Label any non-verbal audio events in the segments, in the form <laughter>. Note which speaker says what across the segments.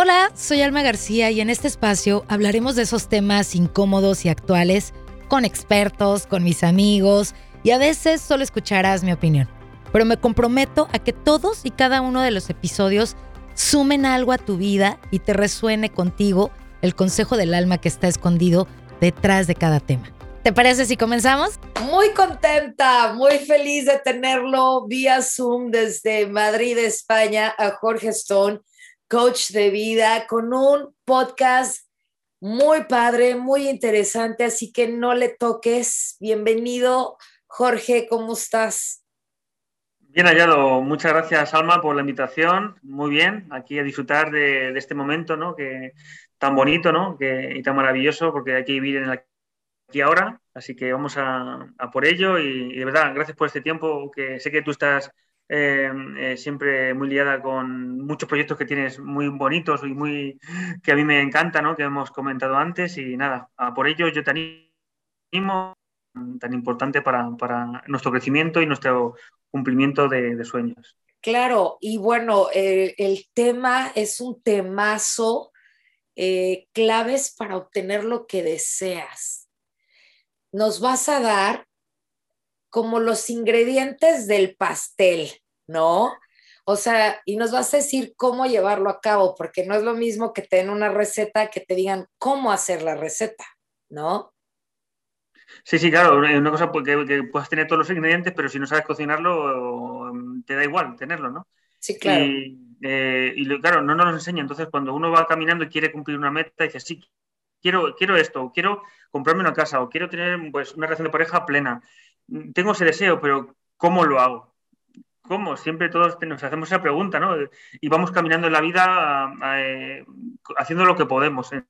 Speaker 1: Hola, soy Alma García y en este espacio hablaremos de esos temas incómodos y actuales con expertos, con mis amigos y a veces solo escucharás mi opinión. Pero me comprometo a que todos y cada uno de los episodios sumen algo a tu vida y te resuene contigo el consejo del alma que está escondido detrás de cada tema. ¿Te parece si comenzamos?
Speaker 2: Muy contenta, muy feliz de tenerlo vía Zoom desde Madrid, España, a Jorge Stone, coach de vida, con un podcast muy padre, muy interesante, así que no le toques. Bienvenido, Jorge, ¿cómo estás?
Speaker 3: Bien hallado, muchas gracias Alma por la invitación, muy bien, aquí a disfrutar de, este momento, ¿no? Que tan bonito, ¿no? Que, y tan maravilloso, porque hay que vivir en el aquí ahora, así que vamos a, por ello y, de verdad, gracias por este tiempo, que sé que tú estás eh, eh, siempre muy liada con muchos proyectos que tienes muy bonitos y muy que a mí me encanta, ¿no? Que hemos comentado antes y nada, por ello yo te animo tan importante para, nuestro crecimiento y nuestro cumplimiento de, sueños.
Speaker 2: Claro, y bueno, el tema es un temazo, eh, claves para obtener lo que deseas. Nos vas a dar como los ingredientes del pastel, ¿no? O sea, y nos vas a decir cómo llevarlo a cabo, porque no es lo mismo que te den una receta que te digan cómo hacer la receta, ¿no?
Speaker 3: Sí, sí, claro, una cosa que, que puedes tener todos los ingredientes, pero si no sabes cocinarlo, te da igual tenerlo, ¿no?
Speaker 2: Sí, claro.
Speaker 3: Y, eh, claro, no nos lo enseña. Entonces, cuando uno va caminando y quiere cumplir una meta, dice, sí, quiero, quiero esto, quiero comprarme una casa, o quiero tener pues, una relación de pareja plena. Tengo ese deseo, pero ¿cómo lo hago? ¿Cómo? Siempre todos nos hacemos esa pregunta, ¿no? Y vamos caminando en la vida eh, haciendo lo que podemos. ¿eh?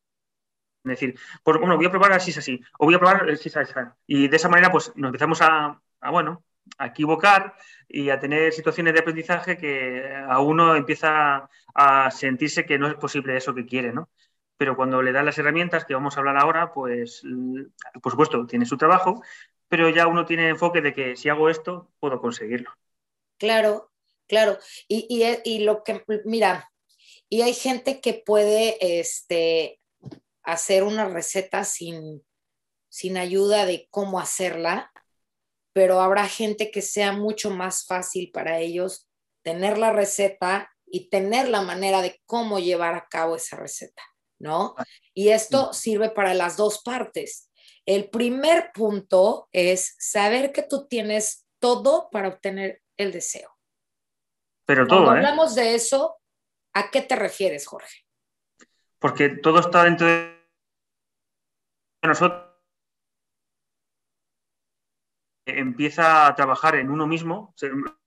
Speaker 3: Es decir, pues bueno, voy a probar así es así, o voy a probar si es así. Y de esa manera, pues nos empezamos a, bueno, a equivocar y a tener situaciones de aprendizaje que a uno empieza a sentirse que no es posible eso que quiere, ¿no? Pero cuando le dan las herramientas que vamos a hablar ahora, pues por supuesto tiene su trabajo, pero ya uno tiene enfoque de que si hago esto, puedo conseguirlo.
Speaker 2: Claro, claro. Y, y, y lo que, mira, y hay gente que puede este, hacer una receta sin, sin ayuda de cómo hacerla, pero habrá gente que sea mucho más fácil para ellos tener la receta y tener la manera de cómo llevar a cabo esa receta, ¿no? Y esto sirve para las dos partes. El primer punto es saber que tú tienes todo para obtener el deseo.
Speaker 3: Pero todo.
Speaker 2: Cuando ¿eh? hablamos de eso, ¿a qué te refieres, Jorge?
Speaker 3: Porque todo está dentro de nosotros empieza a trabajar en uno mismo,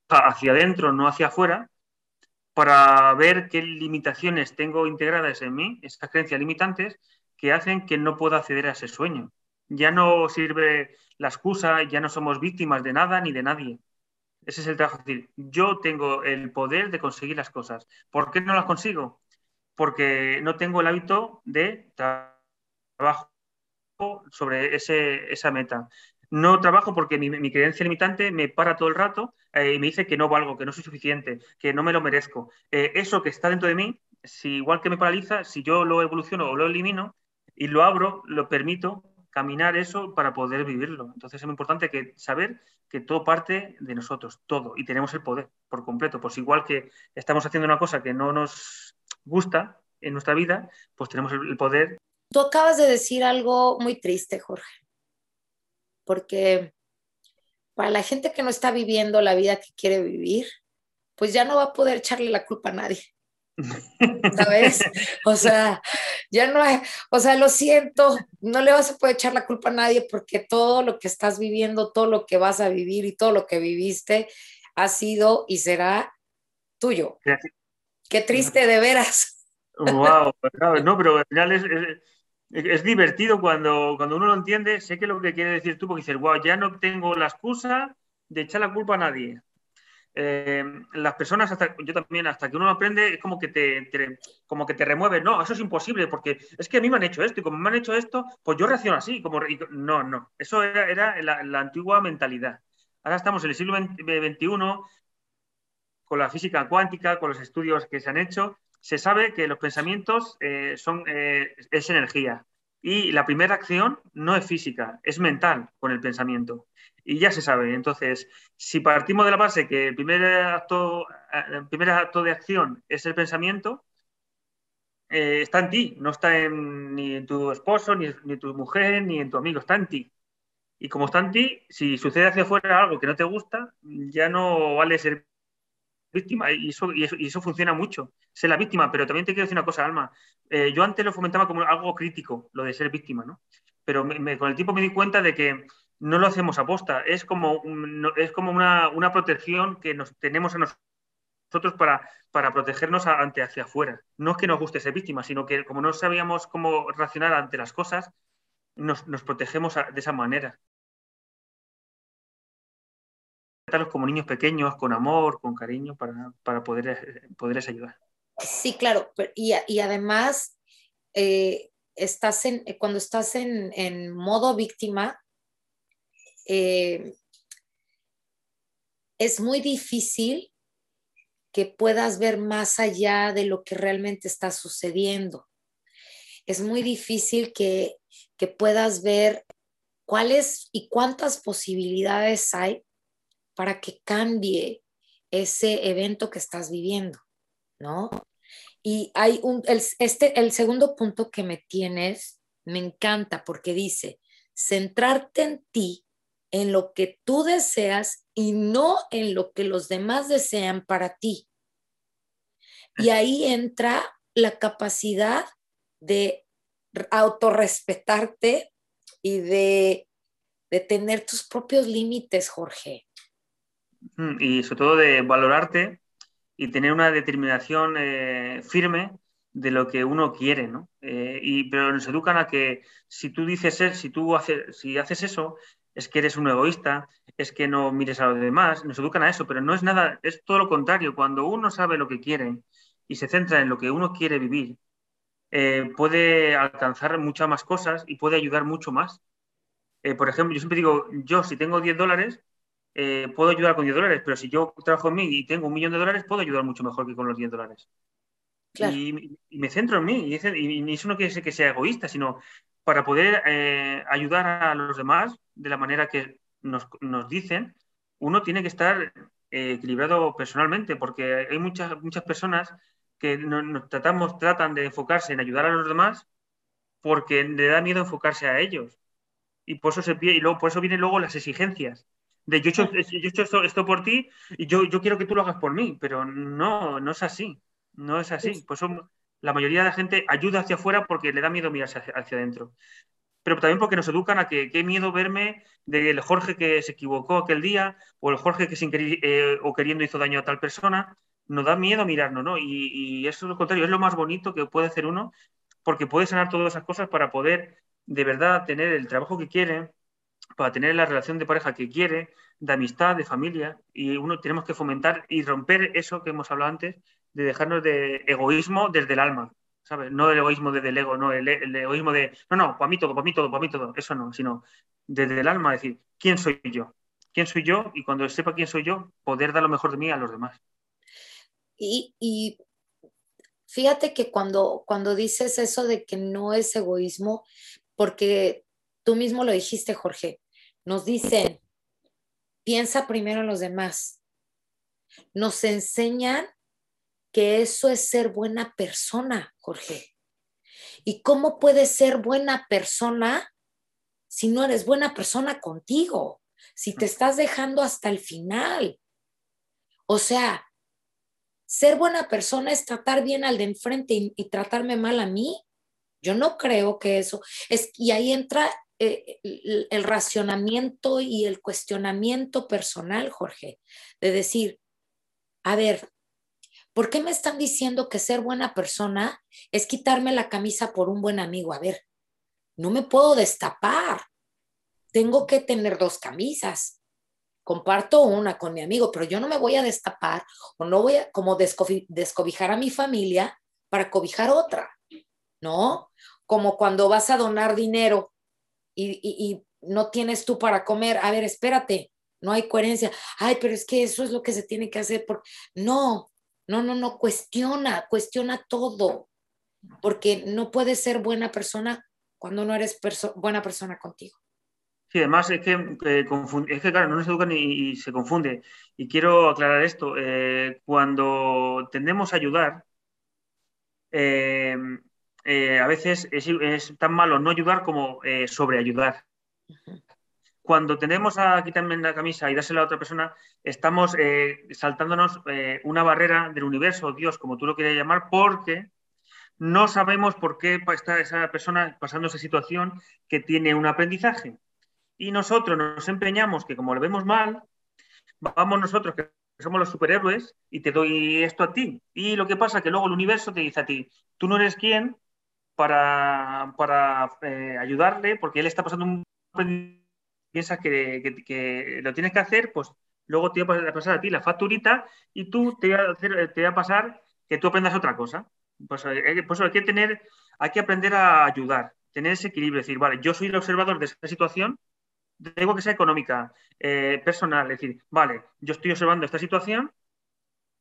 Speaker 3: hacia adentro, no hacia afuera, para ver qué limitaciones tengo integradas en mí, esas creencias limitantes, que hacen que no pueda acceder a ese sueño. Ya no sirve la excusa, ya no somos víctimas de nada ni de nadie. Ese es el trabajo. decir, yo tengo el poder de conseguir las cosas. ¿Por qué no las consigo? Porque no tengo el hábito de trabajo sobre esa meta. No trabajo porque mi, creencia limitante me para todo el rato eh, y me dice que no valgo, que no soy suficiente, que no me lo merezco. Eh, eso que está dentro de mí, si igual que me paraliza, si yo lo evoluciono o lo elimino y lo abro, lo permito caminar eso para poder vivirlo. Entonces es muy importante que saber que todo parte de nosotros, todo, y tenemos el poder por completo. Pues igual que estamos haciendo una cosa que no nos gusta en nuestra vida, pues tenemos el poder
Speaker 2: Tú acabas de decir algo muy triste, Jorge, porque para la gente que no está viviendo la vida que quiere vivir, pues ya no va a poder echarle la culpa a nadie. ¿Sabes? O sea, ya no hay, o sea, lo siento, no le vas a poder echar la culpa a nadie porque todo lo que estás viviendo, todo lo que vas a vivir y todo lo que viviste ha sido y será tuyo. Qué triste de veras.
Speaker 3: Wow, no, pero al final es, es divertido cuando, cuando uno lo entiende, sé que lo que quiere decir tú, porque dices, wow, ya no tengo la excusa de echar la culpa a nadie. Eh, las personas, hasta, yo también, hasta que uno aprende, es como que te, como que te remueve. No, eso es imposible, porque es que a mí me han hecho esto, y como me han hecho esto, pues yo reacciono así. Como, no, no, eso era, era la, la, antigua mentalidad. Ahora estamos en el siglo XXI, con la física cuántica, con los estudios que se han hecho, se sabe que los pensamientos eh, son, eh, es energía y la primera acción no es física, es mental con el pensamiento. Y ya se sabe. Entonces, si partimos de la base que el primer acto, el primer acto de acción es el pensamiento, está en ti, no está en, ni en tu esposo, ni, en tu mujer, ni en tu amigo, está en ti. Y como está en ti, si sucede hacia afuera algo que no te gusta, ya no vale ser víctima y eso, y eso, funciona mucho, ser la víctima, pero también te quiero decir una cosa, Alma, eh, yo antes lo fomentaba como algo crítico, lo de ser víctima, ¿no? Pero con el tiempo me di cuenta de que no lo hacemos aposta, es como, es como una, una, protección que nos tenemos a nosotros para, para protegernos ante hacia afuera. No es que nos guste ser víctima, sino que como no sabíamos cómo reaccionar ante las cosas, nos, nos protegemos de esa manera como niños pequeños, con amor, con cariño, para, para poder, poderles ayudar.
Speaker 2: Sí, claro, y, y además, eh, estás en, cuando estás en, en modo víctima, eh, es muy difícil que puedas ver más allá de lo que realmente está sucediendo. Es muy difícil que, que puedas ver cuáles y cuántas posibilidades hay para que cambie ese evento que estás viviendo, ¿no? Y hay un, el, este, el segundo punto que me tienes, me encanta porque dice, centrarte en ti, en lo que tú deseas y no en lo que los demás desean para ti. Y ahí entra la capacidad de autorrespetarte y de, de tener tus propios límites, Jorge.
Speaker 3: Y sobre todo de valorarte y tener una determinación eh, firme de lo que uno quiere, ¿no? Eh, y, pero nos educan a que si tú dices, si tú haces, si haces eso, es que eres un egoísta, es que no mires a los demás, nos educan a eso, pero no es nada, es todo lo contrario. Cuando uno sabe lo que quiere y se centra en lo que uno quiere vivir, eh, puede alcanzar muchas más cosas y puede ayudar mucho más. por ejemplo, yo siempre digo, yo si tengo 10 dólares, eh, puedo ayudar con 10 dólares, pero si yo trabajo en mí y tengo un millón de dólares, puedo ayudar mucho mejor que con los 10 dólares. Y, me centro en mí. Y, eso no quiere decir que sea egoísta, sino para poder eh, ayudar a los demás de la manera que nos, dicen, uno tiene que estar eh, equilibrado personalmente, porque hay muchas, muchas personas que nos, tratamos, tratan de enfocarse en ayudar a los demás porque le da miedo enfocarse a ellos. Y por eso, se, y luego, por eso vienen luego las exigencias de yo he hecho, yo he hecho esto, por ti y yo, yo quiero que tú lo hagas por mí, pero no, no es así, no es así. Pues la mayoría de la gente ayuda hacia afuera porque le da miedo mirarse hacia, adentro. Pero también porque nos educan a que qué miedo verme del Jorge que se equivocó aquel día o el Jorge que sin querer eh, o queriendo hizo daño a tal persona. Nos da miedo mirarnos, ¿no? Y, y eso es lo contrario, es lo más bonito que puede hacer uno porque puede sanar todas esas cosas para poder de verdad tener el trabajo que quiere, para tener la relación de pareja que quiere, de amistad, de familia, y uno tenemos que fomentar y romper eso que hemos hablado antes, de dejarnos de egoísmo desde el alma, ¿sabes? No el egoísmo desde el ego, no el, egoísmo de, no, no, para mí todo, para mí todo, para mí todo, eso no, sino desde el alma, decir, ¿quién soy yo? ¿Quién soy yo? Y cuando sepa quién soy yo, poder dar lo mejor de mí a los demás.
Speaker 2: Y, y fíjate que cuando, cuando dices eso de que no es egoísmo, porque tú mismo lo dijiste, Jorge, nos dicen, piensa primero en los demás. Nos enseñan que eso es ser buena persona, Jorge. ¿Y cómo puedes ser buena persona si no eres buena persona contigo? Si te estás dejando hasta el final. O sea, ser buena persona es tratar bien al de enfrente y, tratarme mal a mí. Yo no creo que eso es, y ahí entra eh, el, racionamiento y el cuestionamiento personal, Jorge, de decir, a ver, ¿por qué me están diciendo que ser buena persona es quitarme la camisa por un buen amigo? A ver, no me puedo destapar. Tengo que tener dos camisas. Comparto una con mi amigo, pero yo no me voy a destapar o no voy a como descobijar a mi familia para cobijar otra, ¿no? Como cuando vas a donar dinero y, no tienes tú para comer, a ver, espérate, no hay coherencia. Ay, pero es que eso es lo que se tiene que hacer. Por... No, No, no, no, cuestiona, cuestiona todo, porque no puedes ser buena persona cuando no eres buena persona contigo.
Speaker 3: Sí, además es que, eh, es que claro, no nos educan y, se confunde. Y quiero aclarar esto. Eh, cuando tendemos a ayudar, eh, a veces es, tan malo no ayudar como sobreayudar. Cuando tendemos a quitarme la camisa y dársela a otra persona, estamos saltándonos una barrera del universo, Dios, como tú lo quieras llamar, porque no sabemos por qué está esa persona pasando esa situación que tiene un aprendizaje y nosotros nos empeñamos que como lo vemos mal, vamos nosotros que somos los superhéroes y te doy esto a ti. Y lo que pasa es que luego el universo te dice a ti, tú no eres quien para, para eh, ayudarle porque él está pasando un... Piensas que, que, lo tienes que hacer, pues luego te va a pasar a ti la facturita y tú te va a, hacer, te va a pasar que tú aprendas otra cosa. Pues, eh, pues hay que tener, hay que aprender a ayudar, tener ese equilibrio, decir, vale, yo soy el observador de esta situación, digo que sea económica, eh, personal, es decir, vale, yo estoy observando esta situación,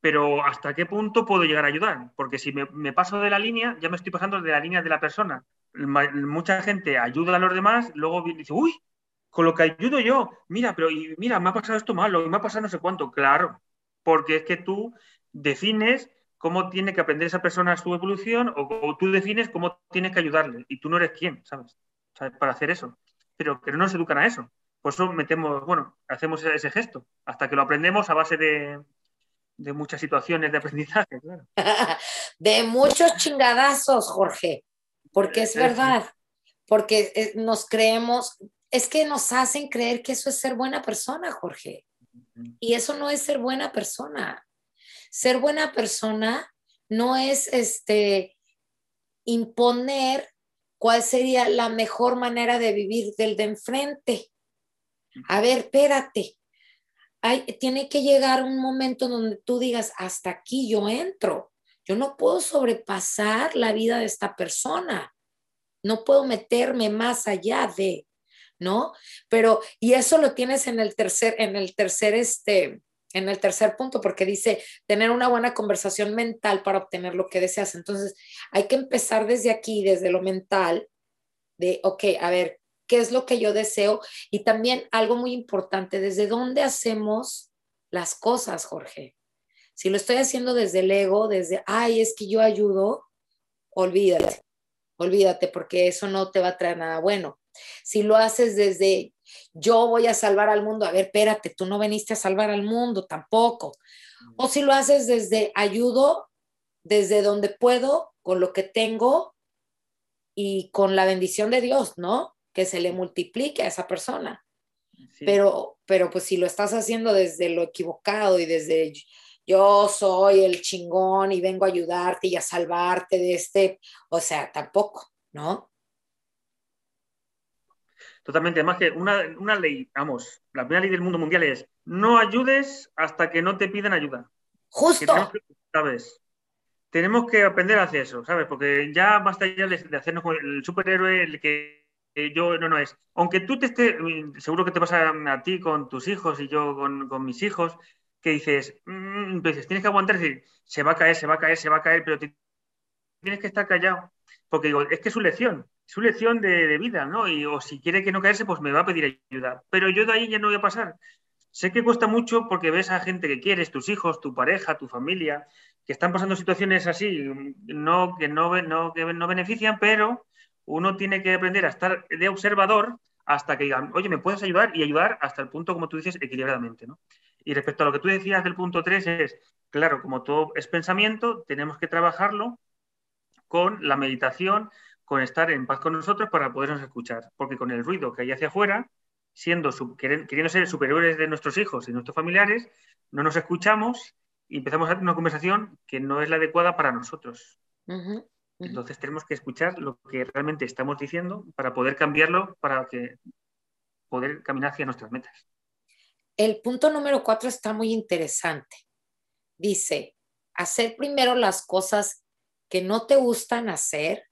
Speaker 3: pero ¿hasta qué punto puedo llegar a ayudar? Porque si me, paso de la línea, ya me estoy pasando de la línea de la persona. mucha gente ayuda a los demás, luego dice, uy, con lo que ayudo yo, mira, pero y, mira, me ha pasado esto malo, y me ha pasado no sé cuánto. Claro, porque es que tú defines cómo tiene que aprender esa persona su evolución o, o tú defines cómo tienes que ayudarle y tú no eres quién, ¿sabes? ¿sabes? Para hacer eso pero que no nos educan a eso. Por eso metemos, bueno, hacemos ese gesto, hasta que lo aprendemos a base de, muchas situaciones de aprendizaje, <laughs>
Speaker 2: de muchos chingadazos, Jorge, porque es verdad, porque eh, nos creemos, es que nos hacen creer que eso es ser buena persona, Jorge. Y eso no es ser buena persona. Ser buena persona no es este imponer cuál sería la mejor manera de vivir del de enfrente. A ver, espérate. Hay, tiene que llegar un momento donde tú digas, hasta aquí yo entro. Yo no puedo sobrepasar la vida de esta persona. No puedo meterme más allá de, ¿no? Pero, y eso lo tienes en el tercer, en el tercer, este, en el tercer punto, porque dice tener una buena conversación mental para obtener lo que deseas. Entonces, hay que empezar desde aquí, desde lo mental, de, ok, a ver, ¿qué es lo que yo deseo? Y también algo muy importante, ¿desde dónde hacemos las cosas, Jorge? Si lo estoy haciendo desde el ego, desde, ay, es que yo ayudo, olvídate, olvídate, porque eso no te va a traer nada bueno. Si lo haces desde yo voy a salvar al mundo, a ver, espérate, tú no veniste a salvar al mundo tampoco. O si lo haces desde ayudo, desde donde puedo, con lo que tengo y con la bendición de Dios, ¿no? Que se le multiplique a esa persona. Pero, pero pues si lo estás haciendo desde lo equivocado y desde yo soy el chingón y vengo a ayudarte y a salvarte de este, o sea, tampoco, ¿no?
Speaker 3: Totalmente. Además que una, una, ley, vamos, la primera ley del mundo mundial es no ayudes hasta que no te pidan ayuda.
Speaker 2: Justo.
Speaker 3: Tenemos que, ¿Sabes? Tenemos que aprender a hacer eso, ¿sabes? Porque ya basta ya de, hacernos el superhéroe, el que yo no, no es. Aunque tú te estés, seguro que te pasa a ti con tus hijos y yo con, con mis hijos, que dices, mmm, tienes que aguantar, decir, se va a caer, se va a caer, se va a caer, pero tienes que estar callado. Porque digo, es que es su lección su lección de, vida, ¿no? Y, o si quiere que no caerse, pues me va a pedir ayuda. Pero yo de ahí ya no voy a pasar. Sé que cuesta mucho porque ves a gente que quieres, tus hijos, tu pareja, tu familia, que están pasando situaciones así, no, que, no, que no benefician, pero uno tiene que aprender a estar de observador hasta que digan, oye, ¿me puedes ayudar? Y ayudar hasta el punto, como tú dices, equilibradamente, ¿no? Y respecto a lo que tú decías del punto 3 es, claro, como todo es pensamiento, tenemos que trabajarlo con la meditación, con estar en paz con nosotros para podernos escuchar, porque con el ruido que hay hacia afuera, siendo queriendo ser superiores de nuestros hijos y nuestros familiares, no nos escuchamos y empezamos a tener una conversación que no es la adecuada para nosotros. Entonces tenemos que escuchar lo que realmente estamos diciendo para poder cambiarlo, para que poder caminar hacia nuestras metas.
Speaker 2: El punto número cuatro está muy interesante. Dice, hacer primero las cosas que no te gustan hacer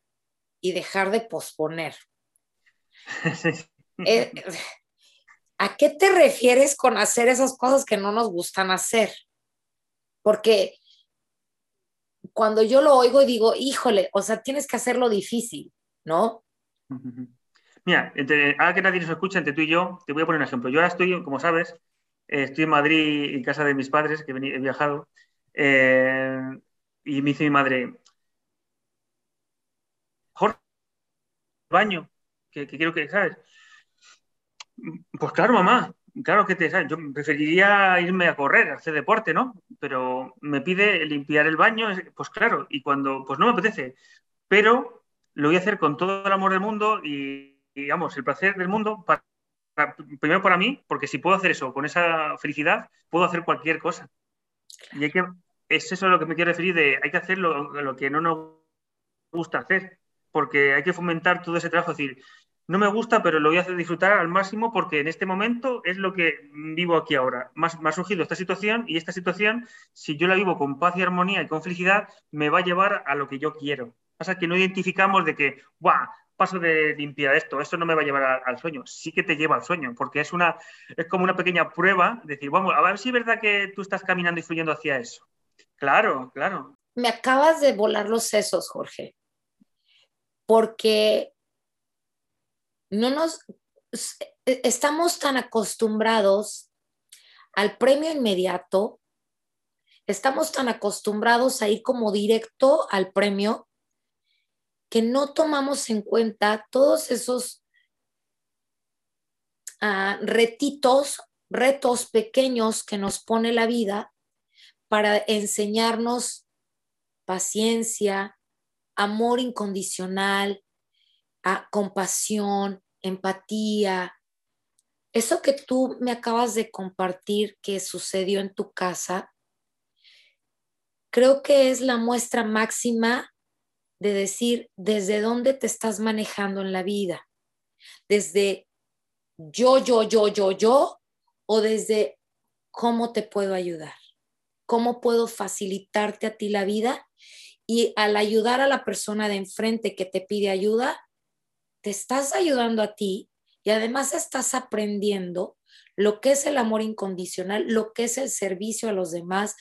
Speaker 2: y dejar de posponer. <laughs> Eh, ¿A qué te refieres con hacer esas cosas que no nos gustan hacer? Porque cuando yo lo oigo y digo, híjole, o sea, tienes que hacerlo difícil, ¿no?
Speaker 3: Mira, ahora que nadie nos escucha, entre tú y yo, te voy a poner un ejemplo. Yo ahora estoy, como sabes, eh, estoy en Madrid, en casa de mis padres, que he viajado, eh, y me dice mi madre, Jorge, baño, que, quiero que, ¿sabes? Pues claro, mamá, claro que te, yo preferiría irme a correr, a hacer deporte, ¿no? Pero me pide limpiar el baño, pues claro, y cuando, pues no me apetece, pero lo voy a hacer con todo el amor del mundo y, digamos, el placer del mundo, para, primero para mí, porque si puedo hacer eso con esa felicidad, puedo hacer cualquier cosa. Y hay que, es eso lo que me quiero referir de hay que hacer lo, lo que no nos gusta hacer, porque hay que fomentar todo ese trabajo, es decir, no me gusta, pero lo voy a hacer disfrutar al máximo porque en este momento es lo que vivo aquí ahora. Me ha surgido esta situación y esta situación, si yo la vivo con paz y armonía y con felicidad, me va a llevar a lo que yo quiero. Pasa que no identificamos de que, ¡guau! Paso de limpiar esto, esto no me va a llevar al sueño. Sí que te lleva al sueño, porque es, una, es como una pequeña prueba, decir, vamos, a ver si es verdad que tú estás caminando y fluyendo hacia eso. Claro, claro.
Speaker 2: Me acabas de volar los sesos, Jorge, porque no nos e, estamos tan acostumbrados al premio inmediato, estamos tan acostumbrados a ir como directo al premio que no tomamos en cuenta todos esos ah, retitos, retos pequeños que nos pone la vida para enseñarnos paciencia, amor incondicional, compasión, empatía. Eso que tú me acabas de compartir que sucedió en tu casa, creo que es la muestra máxima de decir desde dónde te estás manejando en la vida. Desde yo, yo, yo, yo, yo, o desde cómo te puedo ayudar, cómo puedo facilitarte a ti la vida y al ayudar a la persona de enfrente que te pide ayuda, te estás ayudando a ti y además estás aprendiendo lo que es el amor incondicional, lo que es el servicio a los demás.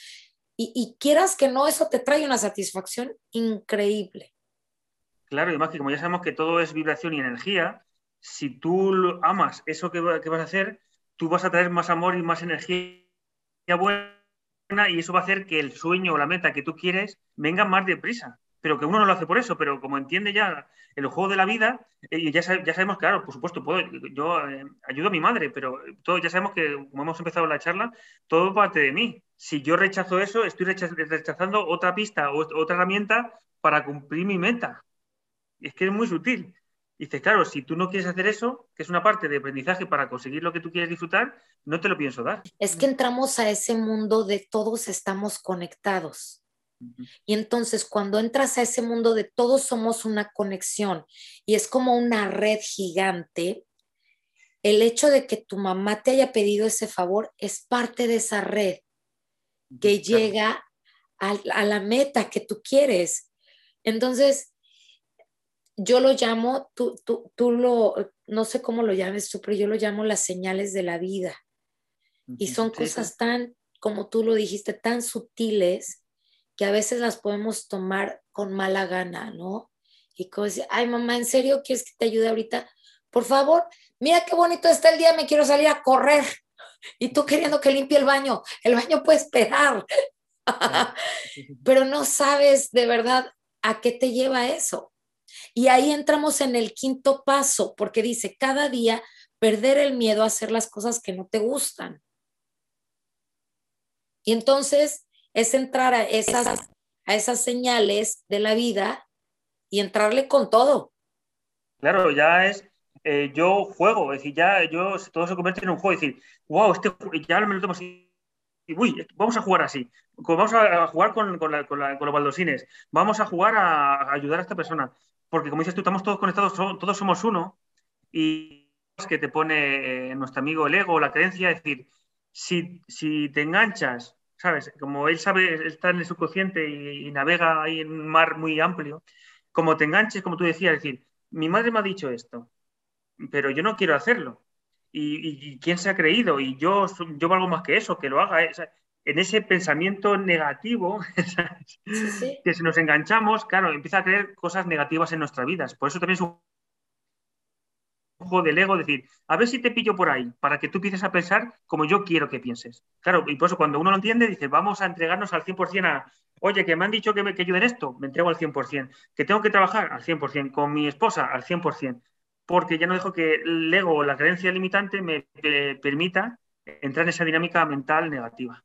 Speaker 2: Y, quieras que no, eso te trae una satisfacción increíble.
Speaker 3: Claro, y además que como ya sabemos que todo es vibración y energía, si tú amas eso que, que vas a hacer, tú vas a traer más amor y más energía buena y eso va a hacer que el sueño o la meta que tú quieres venga más deprisa pero que uno no lo hace por eso, pero como entiende ya el juego de la vida, y ya, ya sabemos, claro, por supuesto, puedo, yo eh, ayudo a mi madre, pero todo, ya sabemos que, como hemos empezado la charla, todo parte de mí. Si yo rechazo eso, estoy rechazando otra pista o otra herramienta para cumplir mi meta. Es que es muy sutil. Dices, claro, si tú no quieres hacer eso, que es una parte de aprendizaje para conseguir lo que tú quieres disfrutar, no te lo pienso dar.
Speaker 2: Es que entramos a ese mundo de todos estamos conectados. Y entonces cuando entras a ese mundo de todos somos una conexión y es como una red gigante, el hecho de que tu mamá te haya pedido ese favor es parte de esa red que llega a, la meta que tú quieres. Entonces, yo lo llamo, tú, tú, tú lo, no sé cómo lo llames tú, pero yo lo llamo las señales de la vida. Y son cosas tan, como tú lo dijiste, tan sutiles que a veces las podemos tomar con mala gana, ¿no? Y como decir, ay mamá, ¿en serio quieres que te ayude ahorita? Por favor, mira qué bonito está el día, me quiero salir a correr. <laughs> Y tú queriendo que limpie el baño, el baño puede esperar. <laughs> Pero no sabes de verdad a qué te lleva eso. Y ahí entramos en el quinto paso, porque dice, cada día perder el miedo a hacer las cosas que no te gustan. Y entonces es entrar a esas, a esas señales de la vida y entrarle con todo.
Speaker 3: Claro, ya es, eh, yo juego, es decir, ya yo, todo se convierte en un juego, es decir, wow, este, ya me lo tomo así, uy, vamos a jugar así, vamos a jugar con, con, los baldosines, vamos a jugar a, ayudar a esta persona, porque como dices tú, estamos todos conectados, todos somos uno, y es que te pone eh, nuestro amigo el ego, la creencia, es decir, si, si te enganchas ¿sabes? Como él sabe, está en el subconsciente y, navega ahí en un mar muy amplio, como te enganches, como tú decías, es decir, mi madre me ha dicho esto, pero yo no quiero hacerlo. ¿Y, quién se ha creído? Y yo, yo valgo más que eso, que lo haga. en ese pensamiento negativo, <laughs> que si nos enganchamos, claro, empieza a creer cosas negativas en nuestras vidas. Por eso también es un juego del ego, decir, a ver si te pillo por ahí, para que tú empieces a pensar como yo quiero que pienses. Claro, y por eso cuando uno lo entiende, dice, vamos a entregarnos al 100% a, oye, que me han dicho que me que ayuden esto, me entrego al 100%, que tengo que trabajar al 100%, con mi esposa al 100%, porque ya no dejo que el ego o la creencia limitante me permita entrar en esa dinámica mental negativa.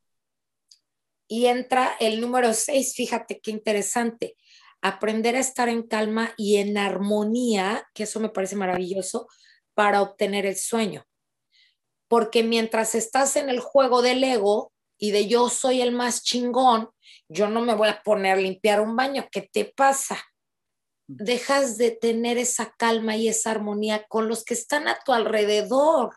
Speaker 2: Y entra el número 6, fíjate qué interesante, aprender a estar en calma y en armonía, que eso me parece maravilloso, para obtener el sueño. Porque mientras estás en el juego del ego y de yo soy el más chingón, yo no me voy a poner a limpiar un baño. ¿Qué te pasa? Dejas de tener esa calma y esa armonía con los que están a tu alrededor.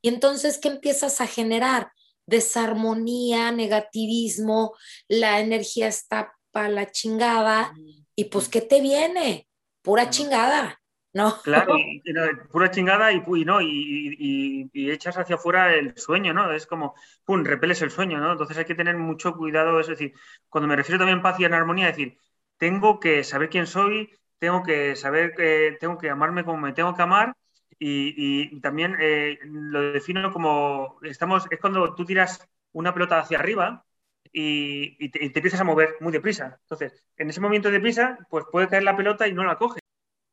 Speaker 2: Y entonces, ¿qué empiezas a generar? Desarmonía, negativismo, la energía está para la chingada. Y pues, ¿qué te viene? Pura chingada. ¿no?
Speaker 3: Claro, <laughs> pura chingada y, y no, y, echas hacia afuera el sueño, ¿no? Es como, pum, repeles el sueño, ¿no? Entonces hay que tener mucho cuidado, es decir, cuando me refiero también a paz y en armonía, es decir, tengo que saber quién soy, tengo que saber que tengo que amarme como me tengo que amar y, también eh, lo defino como, estamos, es cuando tú tiras una pelota hacia arriba y, te, empiezas a mover muy deprisa. Entonces, en ese momento de prisa, pues puede caer la pelota y no la coges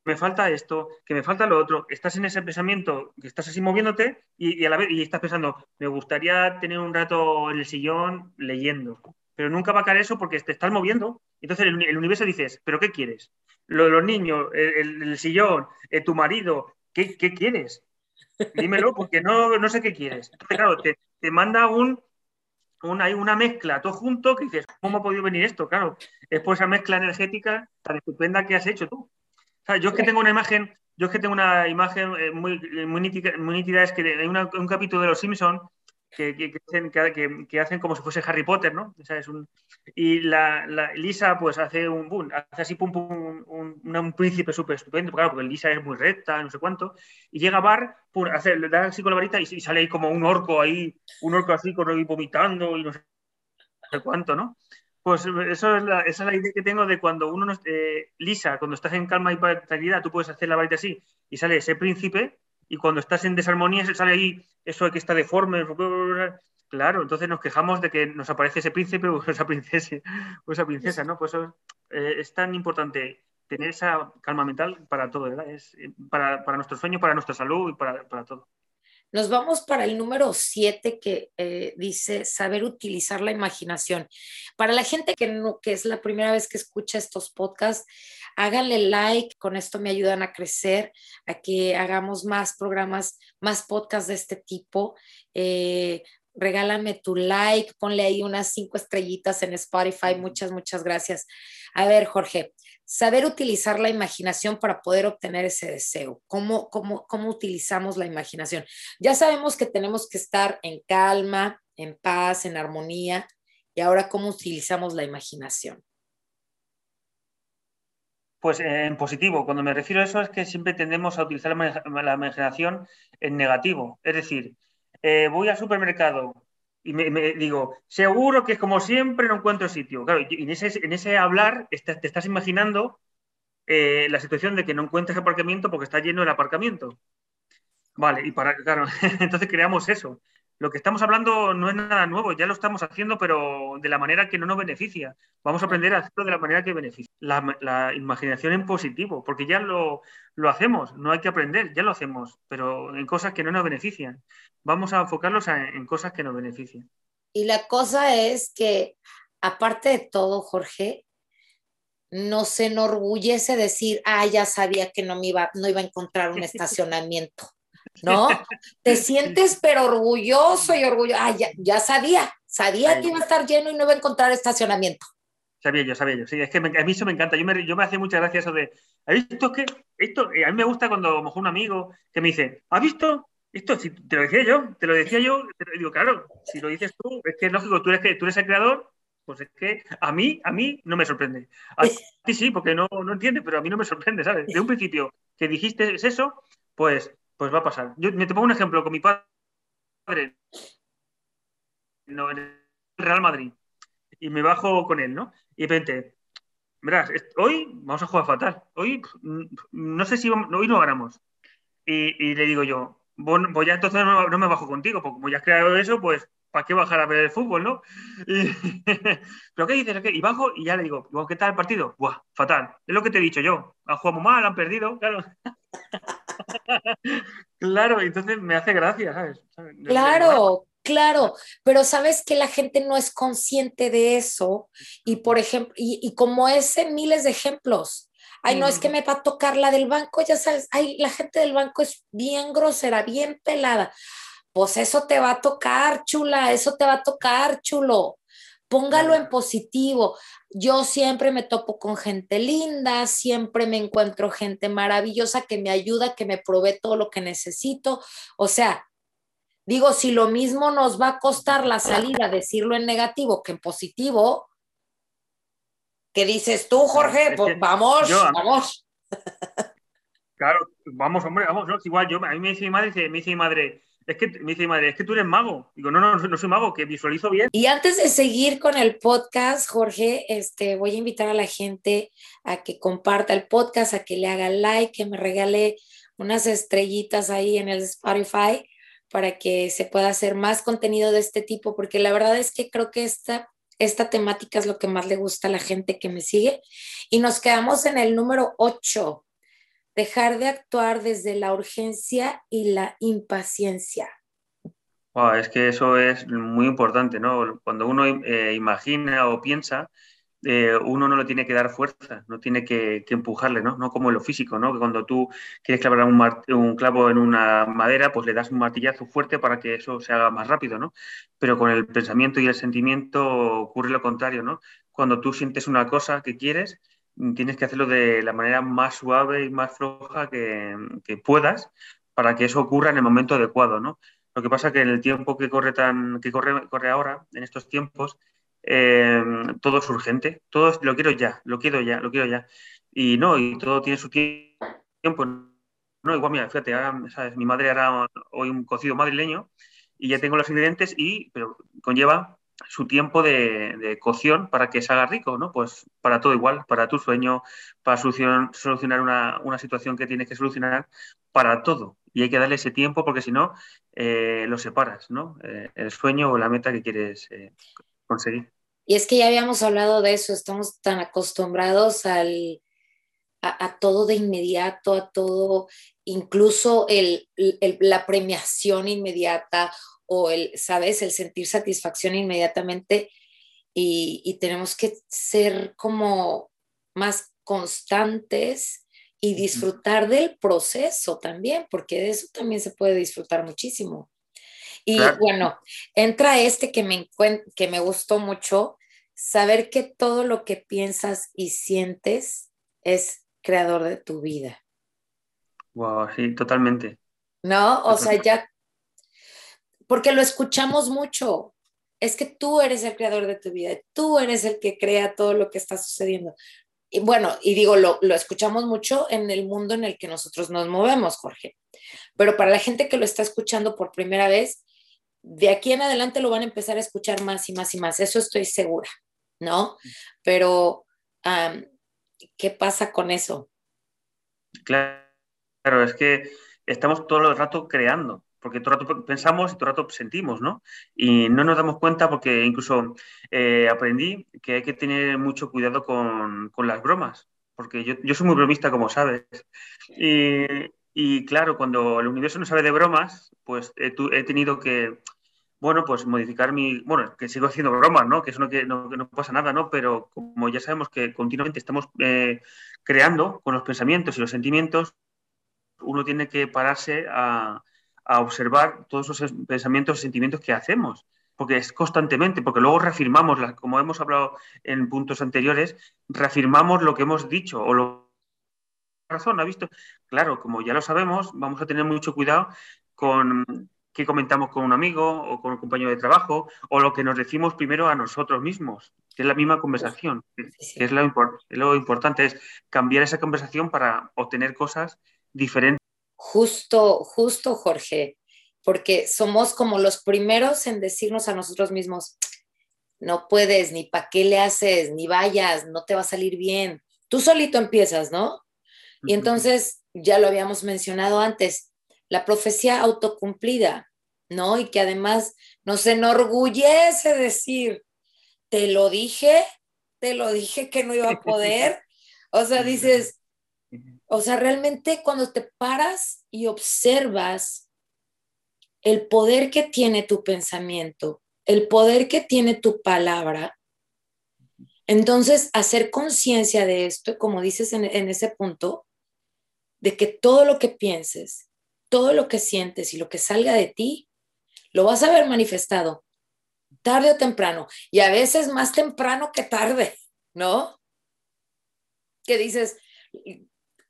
Speaker 3: me falta esto, que me falta lo otro. Estás en ese pensamiento, que estás así moviéndote y, a la vez y estás pensando, me gustaría tener un rato en el sillón leyendo, pero nunca va a caer eso porque te estás moviendo. Entonces el, universo dices, ¿pero qué quieres? Lo de los niños, el, sillón, eh, tu marido, ¿qué, quieres? Dímelo porque no, no sé qué quieres. Entonces, claro, te, manda un, una, una mezcla todo junto que dices, ¿cómo ha podido venir esto? Claro, es por esa mezcla energética tan estupenda que has hecho tú yo es que tengo una imagen, yo es que tengo una imagen eh, muy, muy, nítida, es que hay un capítulo de Los Simpsons que, hacen, como si fuese Harry Potter, ¿no? y la, Lisa pues hace un boom, hace así pum pum un, príncipe súper estupendo, claro, porque Lisa es muy recta, no sé cuánto, y llega a Bar, pum, hace, le da así con la varita y, sale ahí como un orco ahí, un orco así con vomitando y no sé cuánto, ¿no? Pues eso es la, esa es la idea que tengo de cuando uno, eh, lisa, cuando estás en calma y tranquilidad, tú puedes hacer la varita así y sale ese príncipe, y cuando estás en desarmonía se sale ahí eso de que está deforme, claro, entonces nos quejamos de que nos aparece ese príncipe <laughs> o esa princesa, o esa princesa, ¿no? Pues eso, eh, es tan importante tener esa calma mental para todo, ¿verdad? Es eh, para, para nuestro sueño, para nuestra salud y para, para todo.
Speaker 2: Nos vamos para el número 7 que eh, dice saber utilizar la imaginación. Para la gente que, no, que es la primera vez que escucha estos podcasts, háganle like, con esto me ayudan a crecer, a que hagamos más programas, más podcasts de este tipo. Eh, regálame tu like, ponle ahí unas cinco estrellitas en Spotify. Muchas, muchas gracias. A ver, Jorge, saber utilizar la imaginación para poder obtener ese deseo. ¿Cómo, cómo, cómo utilizamos la imaginación? Ya sabemos que tenemos que estar en calma, en paz, en armonía. Y ahora, ¿cómo utilizamos la imaginación?
Speaker 3: Pues en positivo, cuando me refiero a eso es que siempre tendemos a utilizar la imaginación en negativo. Es decir, eh, voy al supermercado y me, digo, seguro que es como siempre no encuentro sitio. Claro, y en ese, en ese hablar te estás imaginando eh, la situación de que no encuentres aparcamiento porque está lleno el aparcamiento. Vale, y para, claro, <laughs> entonces creamos eso lo que estamos hablando no es nada nuevo, ya lo estamos haciendo, pero de la manera que no nos beneficia. Vamos a aprender a hacerlo de la manera que beneficia. La, imaginación en positivo, porque ya lo, hacemos, no hay que aprender, ya lo hacemos, pero en cosas que no nos benefician. Vamos a enfocarlos en cosas que nos benefician.
Speaker 2: Y la cosa es que, aparte de todo, Jorge, nos enorgullece decir, ah, ya sabía que no, me iba, no iba a encontrar un <laughs> estacionamiento. ¿No? <laughs> Te sientes pero orgulloso y orgulloso. Ah, ya, sabía, sabía que iba a estar lleno y no iba a encontrar estacionamiento.
Speaker 3: Sabía yo, sabía yo. Sí, es que a mí eso me encanta. Yo me, yo me hace mucha gracia eso de, ¿has visto que esto? Eh, a mí me gusta cuando a lo mejor un amigo que me dice, ¿has visto? Esto, si te lo decía yo, te lo decía yo, te digo, claro, si lo dices tú, es que es lógico, tú eres, que, tú eres el creador, pues es que a mí, a mí no me sorprende. A ti sí, porque no, no entiende, pero a mí no me sorprende, ¿sabes? De un principio que dijiste eso, pues pues va a pasar. Yo me te pongo un ejemplo con mi padre. En Real Madrid y me bajo con él, ¿no? Y de repente, verás, hoy vamos a jugar fatal. Hoy no sé si hoy no ganamos. Y, le digo yo, bueno, pues ya entonces no, me bajo contigo, porque como ya has creado eso, pues ¿para qué bajar a ver el fútbol, no? <laughs> ¿Pero qué dices? Y bajo y ya le digo, ¿qué tal el partido? Buah, fatal. Es lo que te he dicho yo. Han jugado mal, han perdido, claro. <laughs> claro, entonces me hace gracia, ¿sabes?
Speaker 2: Claro, claro, pero sabes que la gente no es consciente de eso y por ejemplo, y, como ese miles de ejemplos. Ay, no, es que me va a tocar la del banco, ya sabes, ay, la gente del banco es bien grosera, bien pelada. Pues eso te va a tocar, chula, eso te va a tocar, chulo. Póngalo en positivo. Yo siempre me topo con gente linda, siempre me encuentro gente maravillosa que me ayuda, que me provee todo lo que necesito. O sea, digo, si lo mismo nos va a costar la salida, decirlo en negativo que en positivo, ¿qué dices tú, Jorge? Pues vamos, vamos.
Speaker 3: Claro, vamos, hombre, vamos, igual yo, a mí me dice mi madre, me dice mi madre, es que me dice mi madre, es que tú eres mago. Digo, no, no, no soy mago, que visualizo bien.
Speaker 2: Y antes de seguir con el podcast, Jorge, este, voy a invitar a la gente a que comparta el podcast, a que le haga like, que me regale unas estrellitas ahí en el Spotify para que se pueda hacer más contenido de este tipo, porque la verdad es que creo que esta, esta temática es lo que más le gusta a la gente que me sigue. Y nos quedamos en el número 8 dejar de actuar desde la urgencia y la impaciencia.
Speaker 3: es que eso es muy importante, ¿no? Cuando uno eh, imagina o piensa, eh, uno no le tiene que dar fuerza, no tiene que, empujarle, ¿no? No como en lo físico, ¿no? Que cuando tú quieres clavar un, un, clavo en una madera, pues le das un martillazo fuerte para que eso se haga más rápido, ¿no? Pero con el pensamiento y el sentimiento ocurre lo contrario, ¿no? Cuando tú sientes una cosa que quieres, tienes que hacerlo de la manera más suave y más floja que, puedas para que eso ocurra en el momento adecuado, ¿no? Lo que pasa es que en el tiempo que corre, tan, que corre, corre ahora, en estos tiempos, eh, todo es urgente, todo lo quiero ya, lo quiero ya, lo quiero ya. Y no, y todo tiene su tiempo. No, igual, mira, fíjate, ¿sabes? mi madre hará hoy un cocido madrileño y ya tengo los ingredientes y, pero conlleva su tiempo de, cocción para que se haga rico, ¿no? Pues para todo igual, para tu sueño, para solucionar, una, situación que tienes que solucionar, para todo. Y hay que darle ese tiempo porque si no, eh, lo separas, ¿no? Eh, el sueño o la meta que quieres eh, conseguir.
Speaker 2: Y es que ya habíamos hablado de eso, estamos tan acostumbrados al, a, todo de inmediato, a todo, incluso la premiación inmediata o el, ¿sabes? El sentir satisfacción inmediatamente y, tenemos que ser como más constantes y disfrutar del proceso también, porque de eso también se puede disfrutar muchísimo. Y bueno, entra este que me, que me gustó mucho, saber que todo lo que piensas y sientes es creador de tu vida.
Speaker 3: Wow, sí, totalmente.
Speaker 2: ¿No? O sea, ya porque lo escuchamos mucho. Es que tú eres el creador de tu vida, tú eres el que crea todo lo que está sucediendo. Y bueno, y digo, lo, lo escuchamos mucho en el mundo en el que nosotros nos movemos, Jorge. Pero para la gente que lo está escuchando por primera vez, de aquí en adelante lo van a empezar a escuchar más y más y más, eso estoy segura, ¿no? Pero, ¿qué pasa con eso?
Speaker 3: Claro, es que estamos todo el rato creando porque todo el rato pensamos y todo el rato sentimos, ¿no? Y no nos damos cuenta porque incluso eh, aprendí que hay que tener mucho cuidado con, las bromas, porque yo, soy muy bromista, como sabes. Y, claro, cuando el universo no sabe de bromas, pues he, tenido que, bueno, pues modificar mi, bueno, que sigo haciendo bromas, ¿no? Que eso no, que no, pasa nada, ¿no? Pero como ya sabemos que continuamente estamos eh, creando con los pensamientos y los sentimientos, uno tiene que pararse a a observar todos esos pensamientos y sentimientos que hacemos, porque es constantemente, porque luego reafirmamos, como hemos hablado en puntos anteriores, reafirmamos lo que hemos dicho o lo razón, ¿ha visto? Claro, como ya lo sabemos, vamos a tener mucho cuidado con qué comentamos con un amigo o con un compañero de trabajo o lo que nos decimos primero a nosotros mismos, que es la misma conversación, que es lo, lo importante, es cambiar esa conversación para obtener cosas diferentes
Speaker 2: Justo, justo, Jorge, porque somos como los primeros en decirnos a nosotros mismos, no puedes, ni para qué le haces, ni vayas, no te va a salir bien. Tú solito empiezas, ¿no? Y entonces, ya lo habíamos mencionado antes, la profecía autocumplida, ¿no? Y que además nos enorgullece decir, te lo dije, te lo dije que no iba a <laughs> poder. O sea, dices, o sea, realmente cuando te paras y observas el poder que tiene tu pensamiento, el poder que tiene tu palabra, entonces hacer conciencia de esto, como dices en, ese punto, de que todo lo que pienses, todo lo que sientes y lo que salga de ti, lo vas a ver manifestado tarde o temprano, y a veces más temprano que tarde, ¿no? Que dices,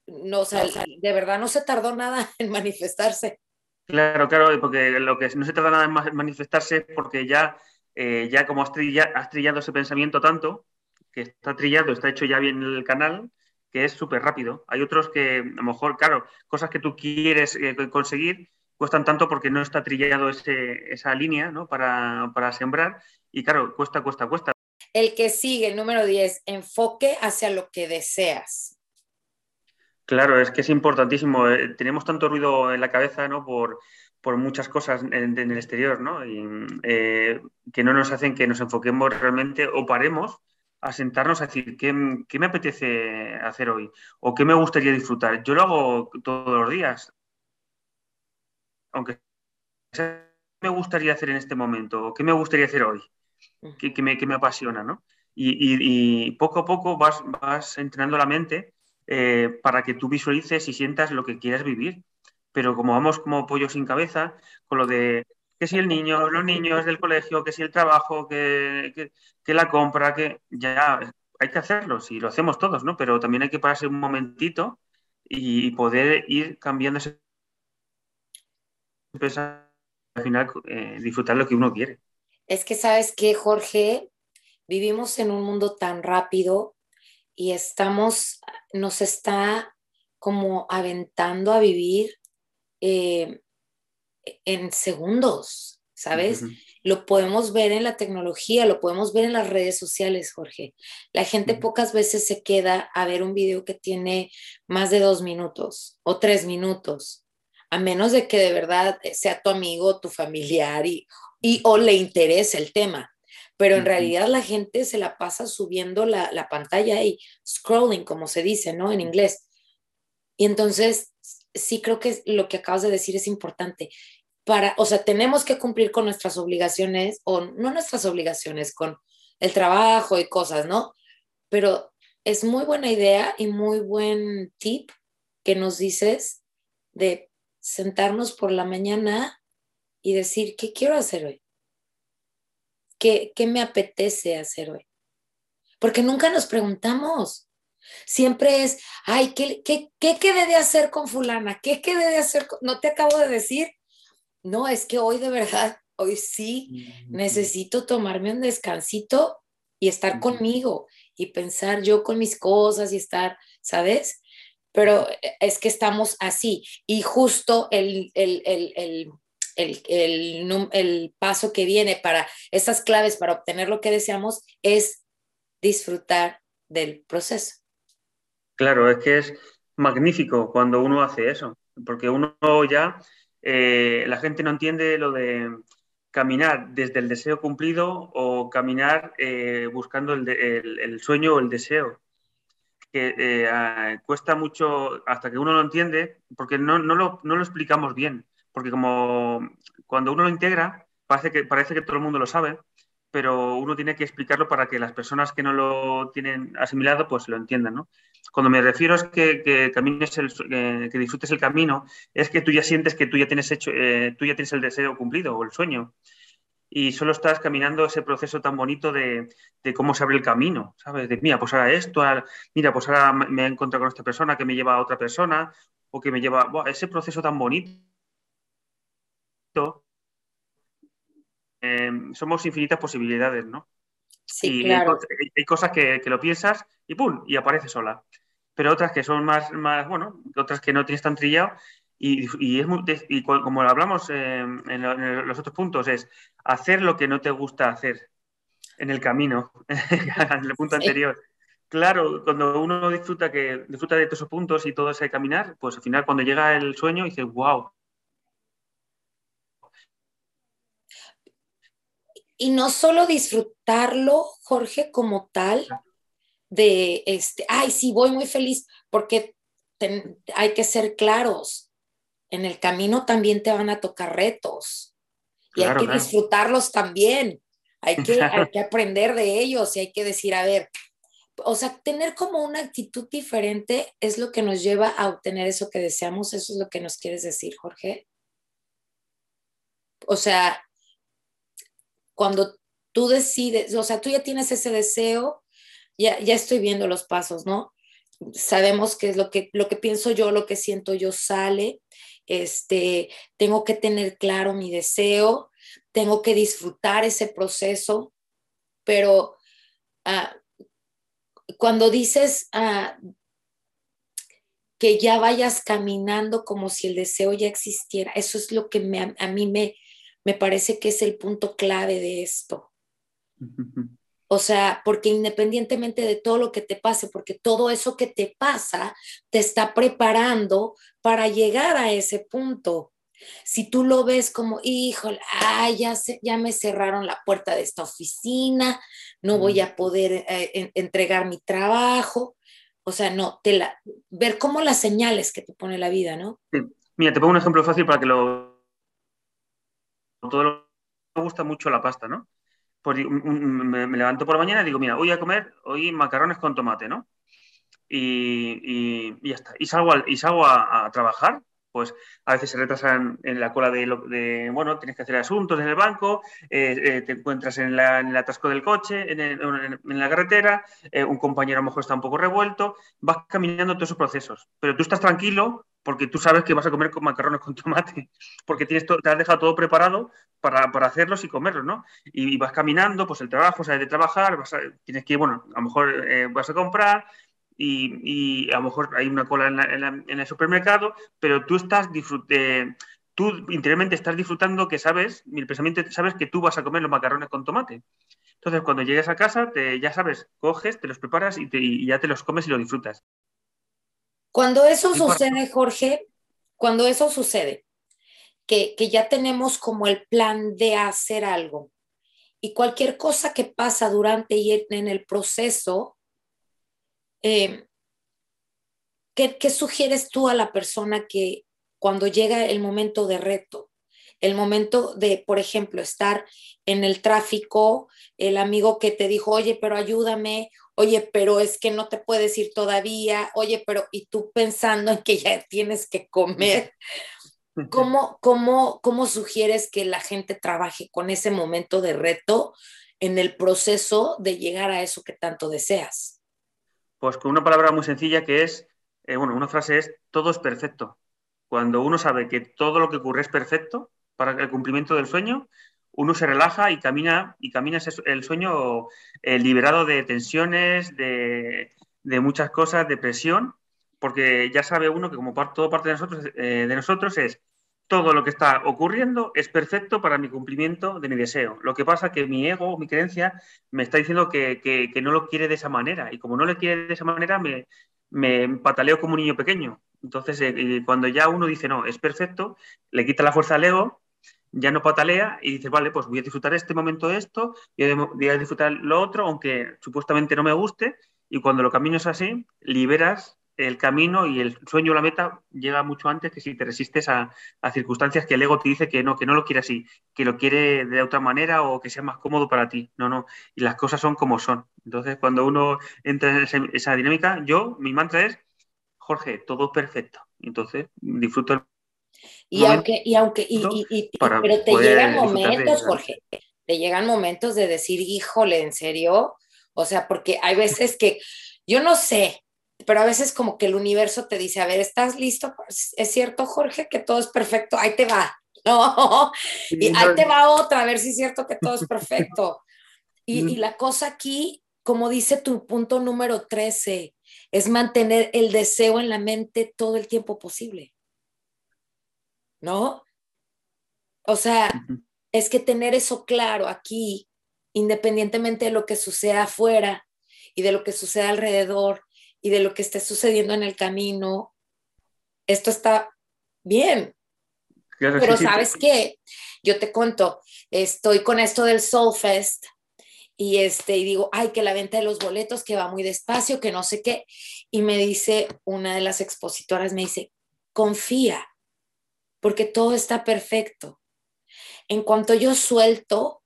Speaker 2: no, o sea, de verdad no se tardó nada <laughs> en manifestarse.
Speaker 3: Claro, claro, porque lo que no se tarda nada en manifestarse es porque ya, eh, ya como has trillado, has trillado ese pensamiento tanto, que está trillado, está hecho ya bien el canal, que es súper rápido. Hay otros que, a lo mejor, claro, cosas que tú quieres eh, conseguir cuestan tanto porque no está trillado ese, esa línea ¿no? para, para sembrar y, claro, cuesta, cuesta, cuesta.
Speaker 2: El que sigue, número 10, enfoque hacia lo que deseas.
Speaker 3: Claro, es que es importantísimo. Eh, tenemos tanto ruido en la cabeza, ¿no? Por, muchas cosas en, el exterior, ¿no? Y, eh, que no nos hacen que nos enfoquemos realmente o paremos a sentarnos a decir ¿qué, me apetece hacer hoy o qué me gustaría disfrutar. Yo lo hago todos los días, aunque ¿qué me gustaría hacer en este momento o qué me gustaría hacer hoy, que, me, que me, apasiona, ¿no? Y, poco a poco vas, vas entrenando la mente eh, para que tú visualices y sientas lo que quieras vivir. Pero como vamos como pollo sin cabeza, con lo de que si el niño, los niños del colegio, que si el trabajo, que, la compra, que ya hay que hacerlo, si lo hacemos todos, ¿no? Pero también hay que pararse un momentito y, poder ir cambiando ese al final eh, disfrutar lo que uno quiere.
Speaker 2: Es que sabes que, Jorge, vivimos en un mundo tan rápido y estamos, nos está como aventando a vivir eh, en segundos, ¿sabes? Lo podemos ver en la tecnología, lo podemos ver en las redes sociales, Jorge. La gente pocas veces se queda a ver un video que tiene más de dos minutos o tres minutos, a menos de que de verdad sea tu amigo, tu familiar y, y o le interese el tema pero en realidad la gente se la pasa subiendo la, la, pantalla y scrolling, como se dice, ¿no? En inglés. Y entonces, sí creo que lo que acabas de decir es importante. Para, o sea, tenemos que cumplir con nuestras obligaciones, o no nuestras obligaciones, con el trabajo y cosas, ¿no? Pero es muy buena idea y muy buen tip que nos dices de sentarnos por la mañana y decir, ¿qué quiero hacer hoy? ¿Qué, me apetece hacer hoy? Porque nunca nos preguntamos. Siempre es, ay, ¿qué, qué, qué quedé de hacer con fulana? ¿Qué quedé de hacer? No te acabo de decir. No, es que hoy de verdad, hoy sí necesito tomarme un descansito y estar conmigo y pensar yo con mis cosas y estar, ¿sabes? Pero eh, es que estamos así. Y justo el, el, el el, paso que viene para esas claves para obtener lo que deseamos es disfrutar del proceso.
Speaker 3: Claro, es que es magnífico cuando uno hace eso, porque uno ya, eh, la gente no entiende lo de caminar desde el deseo cumplido o caminar eh, buscando el, sueño o el deseo. Que eh, cuesta mucho hasta que uno lo entiende, porque no, no, lo, no lo explicamos bien porque como cuando uno lo integra, parece que, parece que todo el mundo lo sabe, pero uno tiene que explicarlo para que las personas que no lo tienen asimilado pues lo entiendan, ¿no? Cuando me refiero es que, que camines el, eh, que disfrutes el camino, es que tú ya sientes que tú ya tienes hecho, eh, tú ya tienes el deseo cumplido o el sueño y solo estás caminando ese proceso tan bonito de, cómo se abre el camino, ¿sabes? De, mira, pues ahora esto, mira, pues ahora me he encontrado con esta persona que me lleva a otra persona o que me lleva, ese proceso tan bonito Em, somos infinitas posibilidades, ¿no?
Speaker 2: Sí, claro.
Speaker 3: Hay, cosas que, lo piensas y ¡pum! y aparece sola. Pero otras que son más, más bueno, otras que no tienes tan trillado y, es muy, y como hablamos em, en, los otros puntos, es hacer lo que no te gusta hacer. En el camino, <laughs> en el punto anterior. Claro, cuando uno disfruta, que, disfruta de todos esos puntos y todo ese caminar, pues al final cuando llega el sueño dices, wow.
Speaker 2: Y no solo disfrutarlo, Jorge, como tal, de, este, ay, sí, voy muy feliz, porque hay que ser claros. En el camino también te van a tocar retos y hay que disfrutarlos también. Hay que, <laughs> hay que aprender de ellos y hay que decir, a ver, o sea, tener como una actitud diferente es lo que nos lleva a obtener eso que deseamos. Eso es lo que nos quieres decir, Jorge. O sea, cuando tú decides, o sea, tú ya tienes ese deseo, ya, ya estoy viendo los pasos, ¿no? Sabemos que es lo que, lo que pienso yo, lo que siento yo sale. Este, tengo que tener claro mi deseo, tengo que disfrutar ese proceso, pero ah, cuando dices ah, que ya vayas caminando como si el deseo ya existiera, eso es lo que me, a mí me, me parece que es el punto clave de esto. O sea, porque independientemente de todo lo que te pase, porque todo eso que te pasa te está preparando para llegar a ese punto. Si tú lo ves como, híjole, ya, ya me cerraron la puerta de esta oficina, no voy a poder eh, entregar mi trabajo. O sea, no, te la, ver cómo las señales que te pone la vida, ¿no?
Speaker 3: Mira, te pongo un ejemplo fácil para que lo... Todo me gusta mucho la pasta, ¿no? Pues me, levanto por la mañana y digo, mira, voy a comer hoy macarrones con tomate, ¿no? Y, ya está. Y salgo, y salgo a trabajar pues a veces se retrasan en la cola de, bueno, tienes que hacer asuntos en el banco, eh, eh, te encuentras en, el atasco del coche, en, la carretera, eh, un compañero a lo mejor está un poco revuelto, vas caminando todos esos procesos, pero tú estás tranquilo porque tú sabes que vas a comer macarrones con tomate, <laughs> porque tienes te has dejado todo preparado para, hacerlos y comerlos, ¿no? Y, vas caminando, pues el trabajo, sabes de trabajar, vas tienes que, bueno, a lo mejor vas a comprar, y, a lo mejor hay una cola en, el supermercado, pero tú estás eh, tú interiormente estás disfrutando que sabes, mi pensamiento sabes que tú vas a comer los macarrones con tomate. Entonces, cuando llegues a casa, te, ya sabes, coges, te los preparas y, ya te los comes y lo disfrutas.
Speaker 2: Cuando eso sucede, Jorge, cuando eso sucede, que, que ya tenemos como el plan de hacer algo y cualquier cosa que pasa durante y en el proceso, eh, ¿qué, sugieres tú a la persona que cuando llega el momento de reto, el momento de, por ejemplo, estar en el tráfico, el amigo que te dijo, oye, pero ayúdame, oye, pero es que no te puedes ir todavía, oye, pero, y tú pensando en que ya tienes que comer, ¿cómo, cómo, cómo sugieres que la gente trabaje con ese momento de reto en el proceso de llegar a eso que tanto deseas?
Speaker 3: Pues con una palabra muy sencilla que es, eh, bueno, una frase es, todo es perfecto. Cuando uno sabe que todo lo que ocurre es perfecto para el cumplimiento del sueño, uno se relaja y camina, y camina el sueño eh, liberado de tensiones, de, muchas cosas, de presión, porque ya sabe uno que como todo parte de nosotros, eh, de nosotros es todo lo que está ocurriendo es perfecto para mi cumplimiento de mi deseo. Lo que pasa es que mi ego, mi creencia, me está diciendo que, no lo quiere de esa manera. Y como no le quiere de esa manera, me, pataleo como un niño pequeño. Entonces, eh, cuando ya uno dice, no, es perfecto, le quita la fuerza al ego, ya no patalea y dice, vale, pues voy a disfrutar este momento de esto, voy a disfrutar lo otro, aunque supuestamente no me guste. Y cuando lo caminas así, liberas el camino y el sueño o la meta llega mucho antes que si te resistes a, circunstancias que el ego te dice que no, que no lo quiere así, que lo quiere de otra manera o que sea más cómodo para ti. No, no. Y las cosas son como son. Entonces, cuando uno entra en esa dinámica, yo, mi mantra es, Jorge, todo perfecto. Entonces, disfruto el
Speaker 2: y aunque, y aunque, y, pero te llegan momentos, Jorge, te llegan momentos de decir, híjole, ¿en serio? O sea, porque hay veces que, yo no sé, pero a veces como que el universo te dice, a ver, ¿estás listo? Es cierto, Jorge, que todo es perfecto, ahí te va, ¿no? Y ahí te va otra, a ver si es cierto que todo es perfecto. Y, la cosa aquí, como dice tu punto número 13, es mantener el deseo en la mente todo el tiempo posible, ¿no? O sea, es que tener eso claro aquí, independientemente de lo que suceda afuera y de lo que suceda alrededor y de lo que esté sucediendo en el camino, esto está bien. Pero sabes qué, yo te cuento, estoy con esto del Soulfest y este y digo, ay, que la venta de los boletos que va muy despacio, que no sé qué, y me dice una de las expositoras me dice, "Confía, porque todo está perfecto. En cuanto yo suelto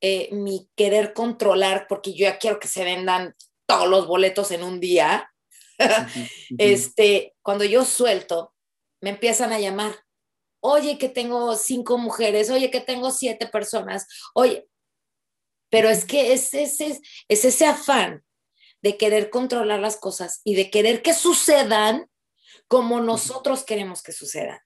Speaker 2: eh, mi querer controlar, porque yo ya quiero que se vendan todos los boletos en un día, <laughs> este, cuando yo suelto, me empiezan a llamar. Oye, que tengo cinco mujeres, oye, que tengo siete personas, oye, pero es que es ese, es ese afán de querer controlar las cosas y de querer que sucedan como nosotros queremos que sucedan.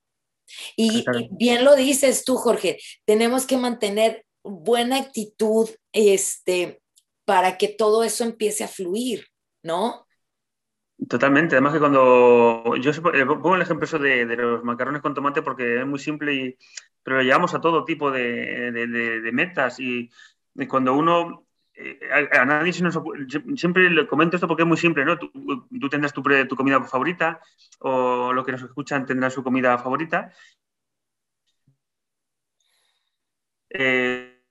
Speaker 2: Y, bien lo dices tú, Jorge, tenemos que mantener buena actitud este, para que todo eso empiece a fluir, ¿no?
Speaker 3: Totalmente, además que cuando yo eh, pongo el ejemplo eso de, los macarrones con tomate porque es muy simple, y, pero llevamos a todo tipo de, de, metas y cuando uno eh, a, nadie se nos siempre le comento esto porque es muy simple, ¿no? Tú, tendrás tu, comida favorita o lo que nos escuchan tendrá su comida favorita. Eh,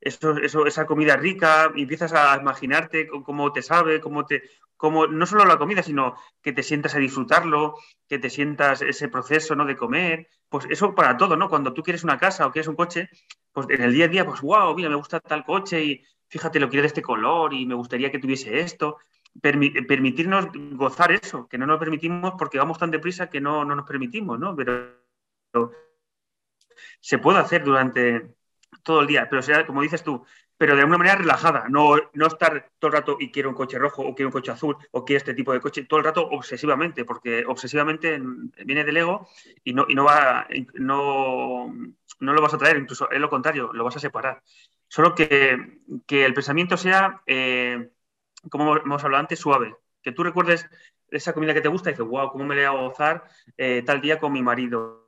Speaker 3: esa comida rica, empiezas a imaginarte cómo te sabe, cómo te, como no solo la comida, sino que te sientas a disfrutarlo, que te sientas ese proceso ¿no? de comer. Pues eso para todo, ¿no? Cuando tú quieres una casa o quieres un coche, pues en el día a día, pues wow, mira, me gusta tal coche y fíjate, lo quiero de este color y me gustaría que tuviese esto. Permitirnos gozar eso, que no nos permitimos porque vamos tan deprisa que no, no nos permitimos, ¿no? Pero, pero, se puede hacer durante todo el día, pero será, como dices tú, pero de una manera relajada, no, no estar todo el rato y quiero un coche rojo o quiero un coche azul o quiero este tipo de coche, todo el rato obsesivamente, porque obsesivamente viene del ego y no, y no, va, no, no lo vas a traer, incluso es lo contrario, lo vas a separar. Solo que, que el pensamiento sea, eh, como hemos hablado antes, suave, que tú recuerdes esa comida que te gusta y dices, wow, ¿cómo me le voy a gozar eh, tal día con mi marido?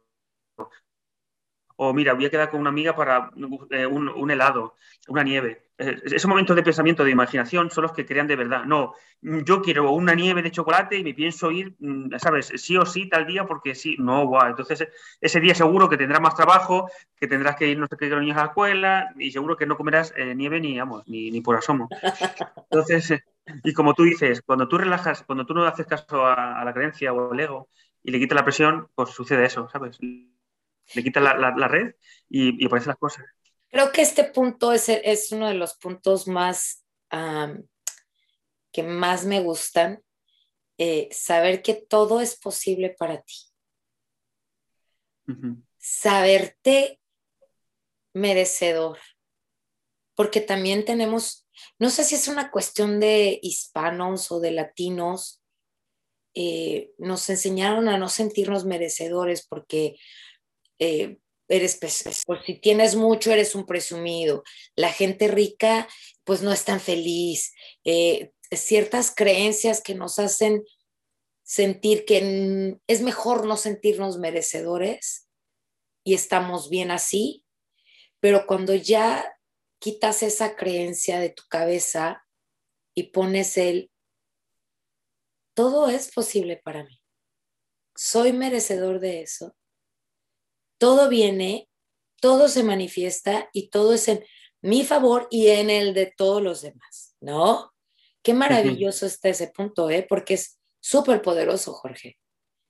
Speaker 3: o mira, voy a quedar con una amiga para eh, un, helado, una nieve. Eh, esos momentos de pensamiento, de imaginación, son los que crean de verdad. No, mm, yo quiero una nieve de chocolate y me pienso ir, mm, ¿sabes? Sí o sí tal día porque sí, no, guau. Wow. Entonces, ese día seguro que tendrás más trabajo, que tendrás que ir no sé qué los niños a la escuela y seguro que no comerás eh, nieve ni, vamos, ni, ni, por asomo. <laughs> Entonces, eh, y como tú dices, cuando tú relajas, cuando tú no haces caso a, a la creencia o al ego y le quitas la presión, pues sucede eso, ¿sabes? le quitas la, la, la, red y, y aparecen las cosas.
Speaker 2: Creo que este punto es, es uno de los puntos más um, que más me gustan, eh, saber que todo es posible para ti. Uh -huh. Saberte merecedor, porque también tenemos, no sé si es una cuestión de hispanos o de latinos, eh, nos enseñaron a no sentirnos merecedores porque eh, eres, pues si tienes mucho, eres un presumido. La gente rica, pues no es tan feliz. Eh, ciertas creencias que nos hacen sentir que es mejor no sentirnos merecedores y estamos bien así, pero cuando ya quitas esa creencia de tu cabeza y pones el, todo es posible para mí, soy merecedor de eso, todo viene, todo se manifiesta y todo es en mi favor y en el de todos los demás, ¿no? Qué maravilloso está ese punto, ¿eh? Porque es súper poderoso, Jorge.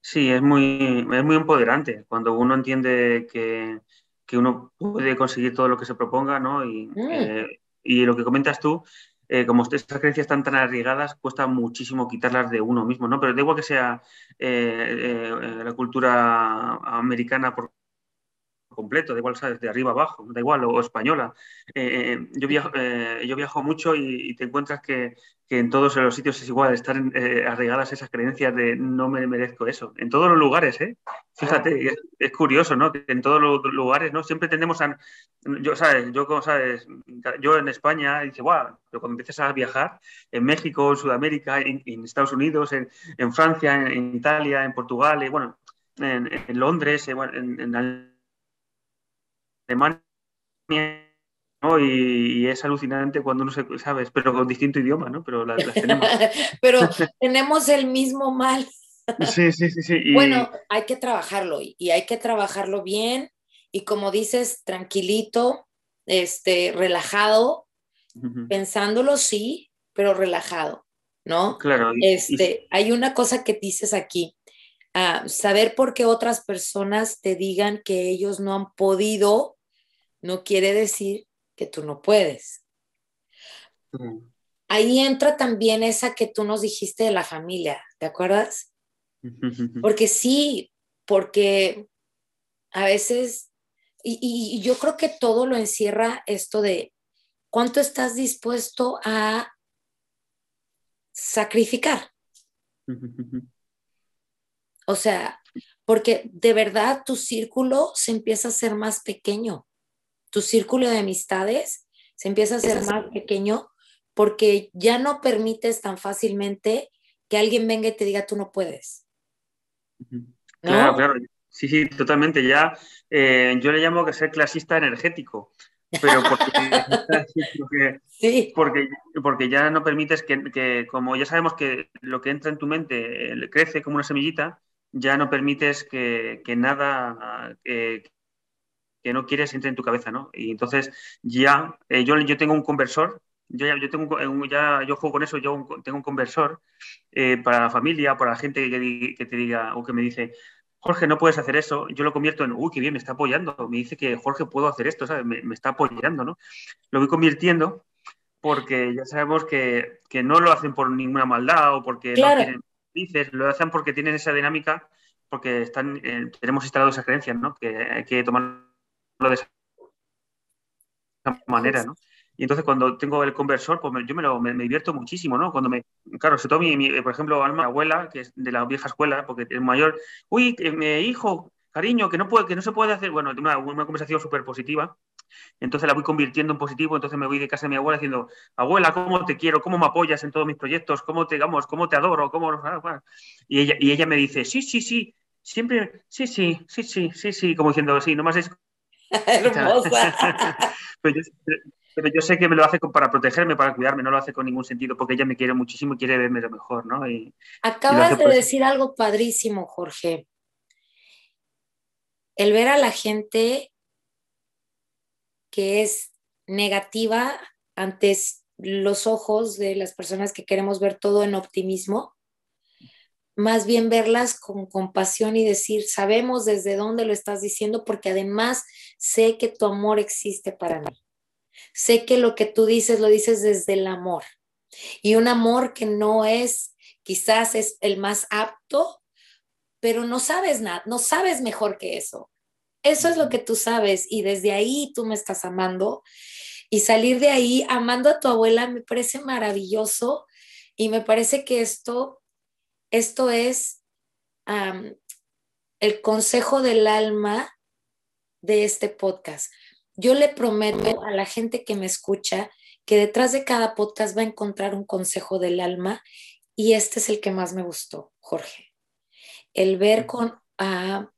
Speaker 3: Sí, es muy, es muy empoderante cuando uno entiende que, que uno puede conseguir todo lo que se proponga, ¿no? Y, mm. eh, y lo que comentas tú, eh, como estas creencias están tan arriesgadas, cuesta muchísimo quitarlas de uno mismo, ¿no? Pero da igual que sea eh, la cultura americana, por completo, da igual, ¿sabes? De arriba abajo, da igual, o, o española. Eh, eh yo, viajo, eh, yo viajo mucho y, y te encuentras que, que, en todos los sitios es igual, están eh, arraigadas esas creencias de no me merezco eso. En todos los lugares, ¿eh? Fíjate, es, es curioso, ¿no? En todos los lugares, ¿no? Siempre tendemos a... Yo, ¿sabes? Yo, como sabes, yo en España, dice, guau, pero cuando empiezas a viajar, en México, en Sudamérica, en, en Estados Unidos, en, en Francia, en, en, Italia, en Portugal, y bueno, en, Londres, en, en Alemania, ¿no? Y, y, es alucinante cuando no se sabes, pero con distinto idioma, ¿no? Pero las, las
Speaker 2: tenemos. <laughs> pero tenemos el mismo mal.
Speaker 3: sí, sí, sí, sí. Y...
Speaker 2: Bueno, hay que trabajarlo y hay que trabajarlo bien y como dices, tranquilito, este, relajado, uh -huh. pensándolo sí, pero relajado, ¿no?
Speaker 3: Claro.
Speaker 2: Y, este, y... Hay una cosa que dices aquí, uh, saber por qué otras personas te digan que ellos no han podido no quiere decir que tú no puedes. Ahí entra también esa que tú nos dijiste de la familia, ¿te acuerdas? <laughs> Porque sí, porque a veces y, yo creo que todo lo encierra esto de cuánto estás dispuesto a sacrificar. O sea, porque de verdad tu círculo se empieza a ser más pequeño. Tu círculo de amistades se empieza a ser más pequeño porque ya no permites tan fácilmente que alguien venga y te diga tú no puedes.
Speaker 3: Claro, claro. Sí, sí, totalmente. Ya eh, yo le llamo que ser clasista energético, pero porque, <laughs> porque, porque, ya no permites que, como ya sabemos que lo que entra en tu mente eh, crece como una semillita, ya no permites que, nada eh, que no quieres entre en tu cabeza, ¿no? Y entonces ya, yo, yo tengo un conversor yo, ya, yo, tengo, ya, yo juego con eso, yo tengo un conversor para la familia, para la gente que, que, te diga o que me dice, Jorge, no puedes hacer eso, yo lo convierto en, uy, qué bien, me está apoyando, me dice que Jorge puedo hacer esto, ¿sabes? Me, está apoyando, ¿no? Lo voy convirtiendo porque ya sabemos que, no lo hacen por ninguna maldad o porque no tienen dices, lo hacen porque tienen esa dinámica, porque están, eh, tenemos instalado esa creencia, ¿no? Que hay que tomarlo de esa manera, ¿no? Y entonces cuando tengo el conversor, pues yo me, lo, me, divierto muchísimo, ¿no? Cuando me, claro, se toma mi, por ejemplo, Alma, mi abuela, que es de la vieja escuela, porque es mayor, uy, mi hijo, cariño, que no, puede, que no se puede hacer, bueno, una, una conversación súper positiva, entonces la voy convirtiendo en positivo, entonces me voy de casa de mi abuela diciendo, abuela, ¿cómo te quiero? ¿Cómo me apoyas en todos mis proyectos? ¿Cómo te, digamos, cómo te adoro? ¿Cómo... Y, ella, y ella me dice, sí, sí, sí, siempre, sí, sí, sí, sí, sí, sí, como diciendo, sí, nomás es... <laughs>
Speaker 2: Hermosa. <laughs>
Speaker 3: pero yo sé que me lo hace para protegerme, para cuidarme, no lo hace con ningún sentido porque ella me quiere muchísimo y quiere verme lo mejor, ¿no? Y,
Speaker 2: Acabas de decir algo padrísimo, Jorge. El ver a la gente que es negativa ante los ojos de las personas que queremos ver todo en optimismo, más bien verlas con compasión y decir, sabemos desde dónde lo estás diciendo porque además sé que tu amor existe para mí. Sé que lo que tú dices lo dices desde el amor. Y un amor que no es, quizás es el más apto, pero no sabes nada, no sabes mejor que eso. Eso es lo que tú sabes y desde ahí tú me estás amando. Y salir de ahí amando a tu abuela me parece maravilloso y me parece que esto, esto es el consejo del alma de este podcast. Yo le prometo a la gente que me escucha que detrás de cada podcast va a encontrar un consejo del alma y este es el que más me gustó, Jorge. El ver con ah,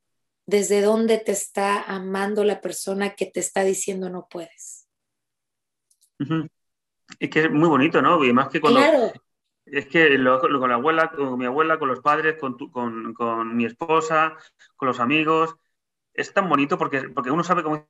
Speaker 2: desde dónde te está amando la persona que te está diciendo no puedes.
Speaker 3: Es que es muy bonito, ¿no? Y más que cuando... Claro. Es que con la abuela, con mi abuela, con los padres, con, con, con, mi esposa, con los amigos, es tan bonito porque, porque uno sabe cómo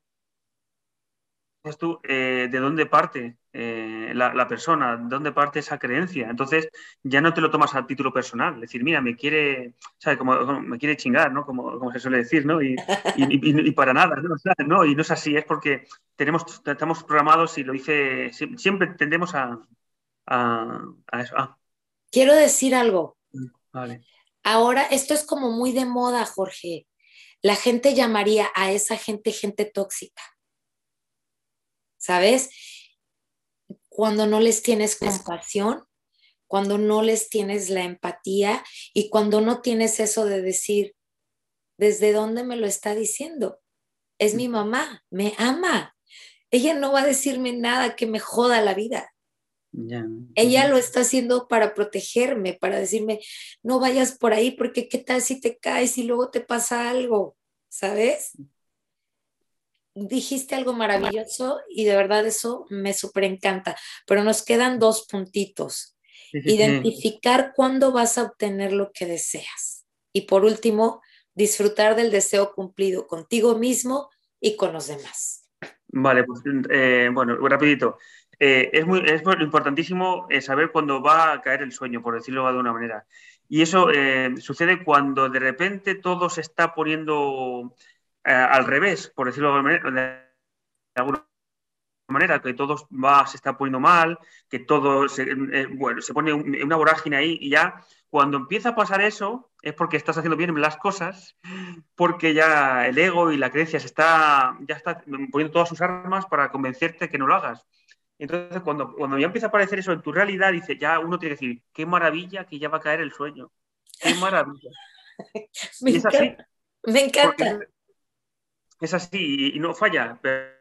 Speaker 3: tú, eh, de dónde parte eh, la, persona, de dónde parte esa creencia. Entonces ya no te lo tomas a título personal. Es decir, mira, me quiere, ¿sabes? Como, me quiere chingar, ¿no? Como, como, se suele decir, ¿no? Y, y, para nada, ¿no? Y no es así, es porque tenemos, estamos programados y lo dice, siempre tendemos a, a, eso.
Speaker 2: Quiero decir algo.
Speaker 3: Vale.
Speaker 2: Ahora, esto es como muy de moda, Jorge. La gente llamaría a esa gente gente tóxica. ¿sabes? Cuando no les tienes compasión, cuando no les tienes la empatía y cuando no tienes eso de decir, ¿desde dónde me lo está diciendo? Es mi mamá, me ama. Ella no va a decirme nada que me joda la vida. Ella lo está haciendo para protegerme, para decirme, no vayas por ahí porque qué tal si te caes y luego te pasa algo, ¿sabes? dijiste algo maravilloso y de verdad eso me súper encanta, pero nos quedan dos puntitos. Identificar cuándo vas a obtener lo que deseas. Y por último, disfrutar del deseo cumplido contigo mismo y con los demás.
Speaker 3: Vale, pues eh, bueno, rapidito. Eh, es, muy, es importantísimo eh, saber cuándo va a caer el sueño, por decirlo de una manera. Y eso sucede cuando de repente todo se está poniendo al revés, por decirlo de alguna manera, que todo se está poniendo mal, que todo se, bueno, se pone una vorágine ahí y ya cuando empieza a pasar eso es porque estás haciendo bien las cosas, porque ya el ego y la creencia se está, ya está poniendo todas sus armas para convencerte que no lo hagas. Entonces, cuando, cuando ya empieza a aparecer eso en tu realidad, dice, ya uno tiene que decir, qué maravilla que ya va a caer el sueño. Qué maravilla. <laughs>
Speaker 2: me, es encanta. Así, me encanta.
Speaker 3: Es así y, no falla, pero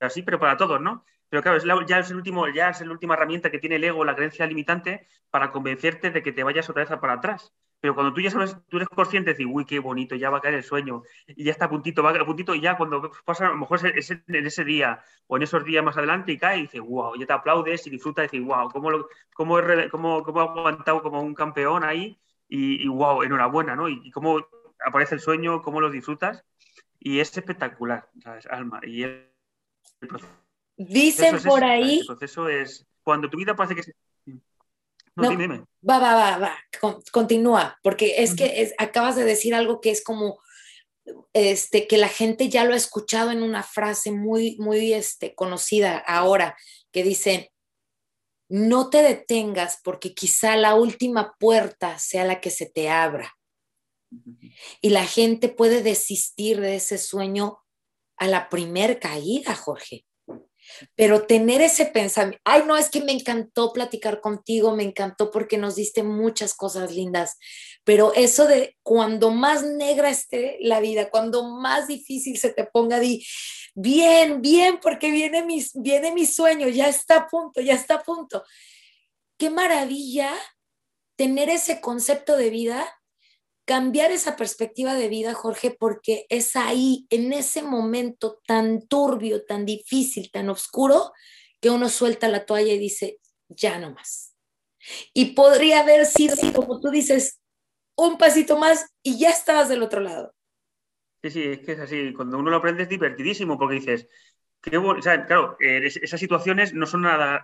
Speaker 3: así, pero para todos, ¿no? Pero claro, es ya, es el último, ya es la última herramienta que tiene el ego, la creencia limitante, para convencerte de que te vayas otra vez para atrás. Pero cuando tú ya sabes, tú eres consciente de decir, uy, qué bonito, ya va a caer el sueño, y ya está a puntito, va a puntito, y ya cuando pasa, a lo mejor es en ese día o en esos días más adelante y cae y dices, wow, ya te aplaudes y disfrutas y dices, wow, cómo, lo, cómo, he, cómo, cómo aguantado como un campeón ahí, y, wow, enhorabuena, ¿no? Y, cómo aparece el sueño, cómo lo disfrutas, y es espectacular, ¿sabes? Alma. Y el,
Speaker 2: Dicen por ahí.
Speaker 3: El proceso es cuando tu vida parece que se...
Speaker 2: No, dime, Va, va, va, va. continúa, porque es que acabas de decir algo que es como este, que la gente ya lo ha escuchado en una frase muy, muy este, conocida ahora, que dice, no te detengas porque quizá la última puerta sea la que se te abra. Y la gente puede desistir de ese sueño a la primer caída, Jorge. Pero tener ese pensamiento, ay, no, es que me encantó platicar contigo, me encantó porque nos diste muchas cosas lindas, pero eso de cuando más negra esté la vida, cuando más difícil se te ponga, di, bien, bien, porque viene mi, viene mi sueño, ya está a punto, ya está a punto. Qué maravilla tener ese concepto de vida cambiar esa perspectiva de vida, Jorge, porque es ahí, en ese momento tan turbio, tan difícil, tan oscuro, que uno suelta la toalla y dice, ya no más. Y podría haber sido, como tú dices, un pasito más y ya estabas del otro lado.
Speaker 3: Sí, sí, es que es así. Cuando uno lo aprende es divertidísimo porque dices, claro, eh, esas situaciones no son nada,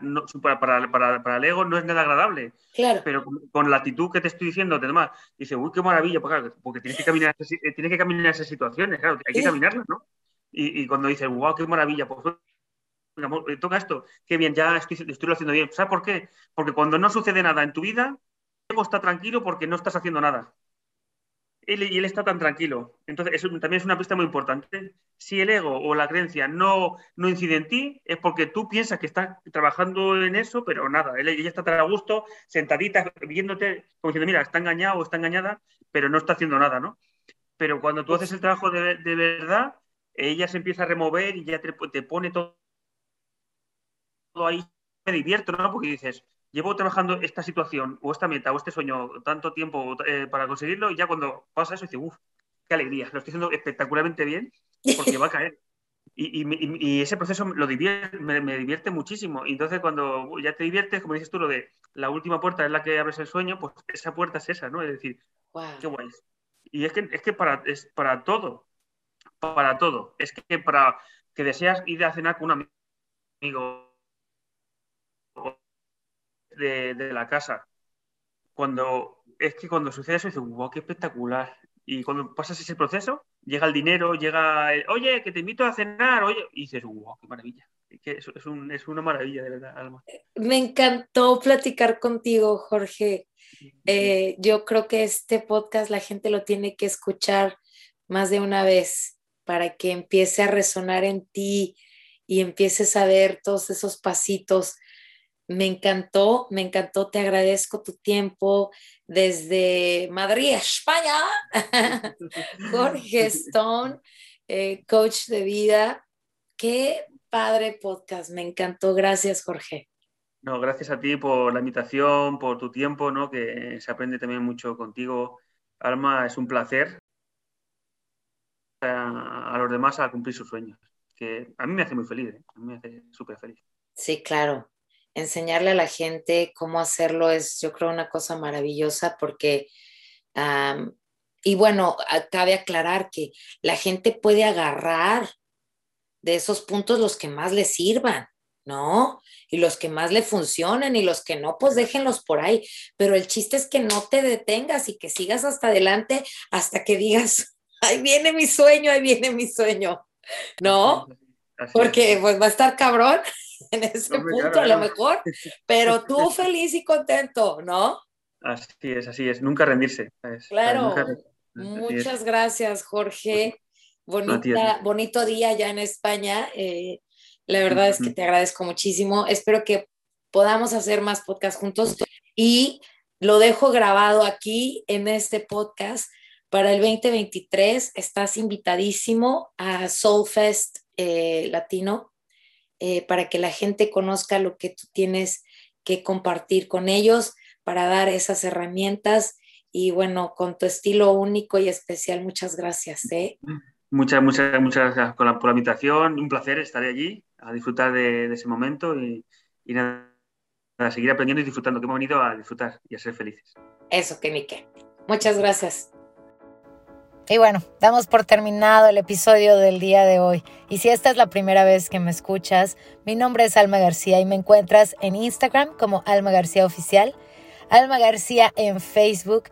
Speaker 3: para, el ego no es nada agradable.
Speaker 2: Claro.
Speaker 3: Pero con, la actitud que te estoy diciendo, te demás, dice, uy, qué maravilla, porque, porque tienes que caminar, eh, tienes que caminar esas situaciones, claro, hay que caminarlas, ¿no? Y, cuando dices, wow, qué maravilla, pues eh, toca esto, qué bien, ya estoy, estoy lo haciendo bien. ¿Sabes por qué? Porque cuando no sucede nada en tu vida, el ego está tranquilo porque no estás haciendo nada y él está tan tranquilo. Entonces, eso también es una pista muy importante. Si el ego o la creencia no, no incide en ti, es porque tú piensas que estás trabajando en eso, pero nada, ella está tan a gusto, sentadita, viéndote, como diciendo, mira, está engañado o está engañada, pero no está haciendo nada, ¿no? Pero cuando tú haces el trabajo de, verdad, ella se empieza a remover y ya te, te pone todo, todo ahí. Me divierto, ¿no? Porque dices, llevo trabajando esta situación o esta meta o este sueño tanto tiempo eh, para conseguirlo y ya cuando pasa eso dices, uff, qué alegría, lo estoy haciendo espectacularmente bien porque va a caer. Y, ese proceso lo divierte, me, divierte muchísimo. Y entonces cuando ya te diviertes, como dices tú, lo de la última puerta es la que abres el sueño, pues esa puerta es esa, ¿no? Es decir, qué guay. Y es que, es que para, es para todo, para todo. Es que para que deseas ir a cenar con un amigo de, la casa. Cuando es que cuando sucede eso, dices, wow, qué espectacular. Y cuando pasas ese proceso, llega el dinero, llega el, oye, que te invito a cenar, oye, y dices, wow, qué maravilla. Es, es, un, es una maravilla, de verdad, Alma.
Speaker 2: Me encantó platicar contigo, Jorge. Eh, yo creo que este podcast la gente lo tiene que escuchar más de una vez para que empiece a resonar en ti y empieces a ver todos esos pasitos me encantó, me encantó, te agradezco tu tiempo desde Madrid, España. <laughs> Jorge Stone, eh, coach de vida. Qué padre podcast, me encantó. Gracias, Jorge.
Speaker 3: No, gracias a ti por la invitación, por tu tiempo, ¿no? que se aprende también mucho contigo. Alma, es un placer a, a los demás a cumplir sus sueños. que a mí me hace muy feliz, ¿eh? a mí me hace súper feliz.
Speaker 2: Sí, claro. Enseñarle a la gente cómo hacerlo es, yo creo, una cosa maravillosa porque, y bueno, cabe aclarar que la gente puede agarrar de esos puntos los que más le sirvan, ¿no? Y los que más le funcionen y los que no, pues déjenlos por ahí. Pero el chiste es que no te detengas y que sigas hasta adelante hasta que digas, <laughs> ahí viene mi sueño, ahí viene mi sueño, ¿no? Porque pues va a estar cabrón <laughs> en ese punto a lo mejor, pero tú feliz y contento, ¿no?
Speaker 3: Así es, así es, nunca rendirse.
Speaker 2: claro. Muchas gracias, Jorge. Bonita, bonito día ya en España. Eh, la verdad es que te agradezco muchísimo. Espero que podamos hacer más podcasts juntos y lo dejo grabado aquí en este podcast para el 2023. Estás invitadísimo a Soulfest eh, Latino eh, para que la gente conozca lo que tú tienes que compartir con ellos, para dar esas herramientas y bueno, con tu estilo único y especial. Muchas gracias.
Speaker 3: Muchas, muchas, muchas gracias por la, invitación. Un placer estar allí, a disfrutar de, ese momento y, nada, a seguir aprendiendo y disfrutando, que hemos venido a disfrutar y a ser felices.
Speaker 2: Eso, que Kenique. Muchas gracias.
Speaker 1: Y bueno, damos por terminado el episodio del día de hoy. Y si esta es la primera vez que me escuchas, mi nombre es Alma García y me encuentras en Instagram como Alma García Oficial, Alma García en Facebook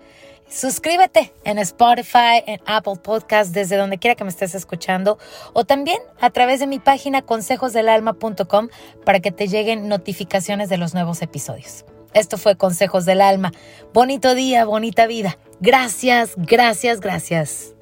Speaker 1: Suscríbete en Spotify, en Apple Podcast, desde donde quiera que me estés escuchando, o también a través de mi página consejosdelalma.com para que te lleguen notificaciones de los nuevos episodios. Esto fue Consejos del Alma. Bonito día, bonita vida. Gracias, gracias, gracias.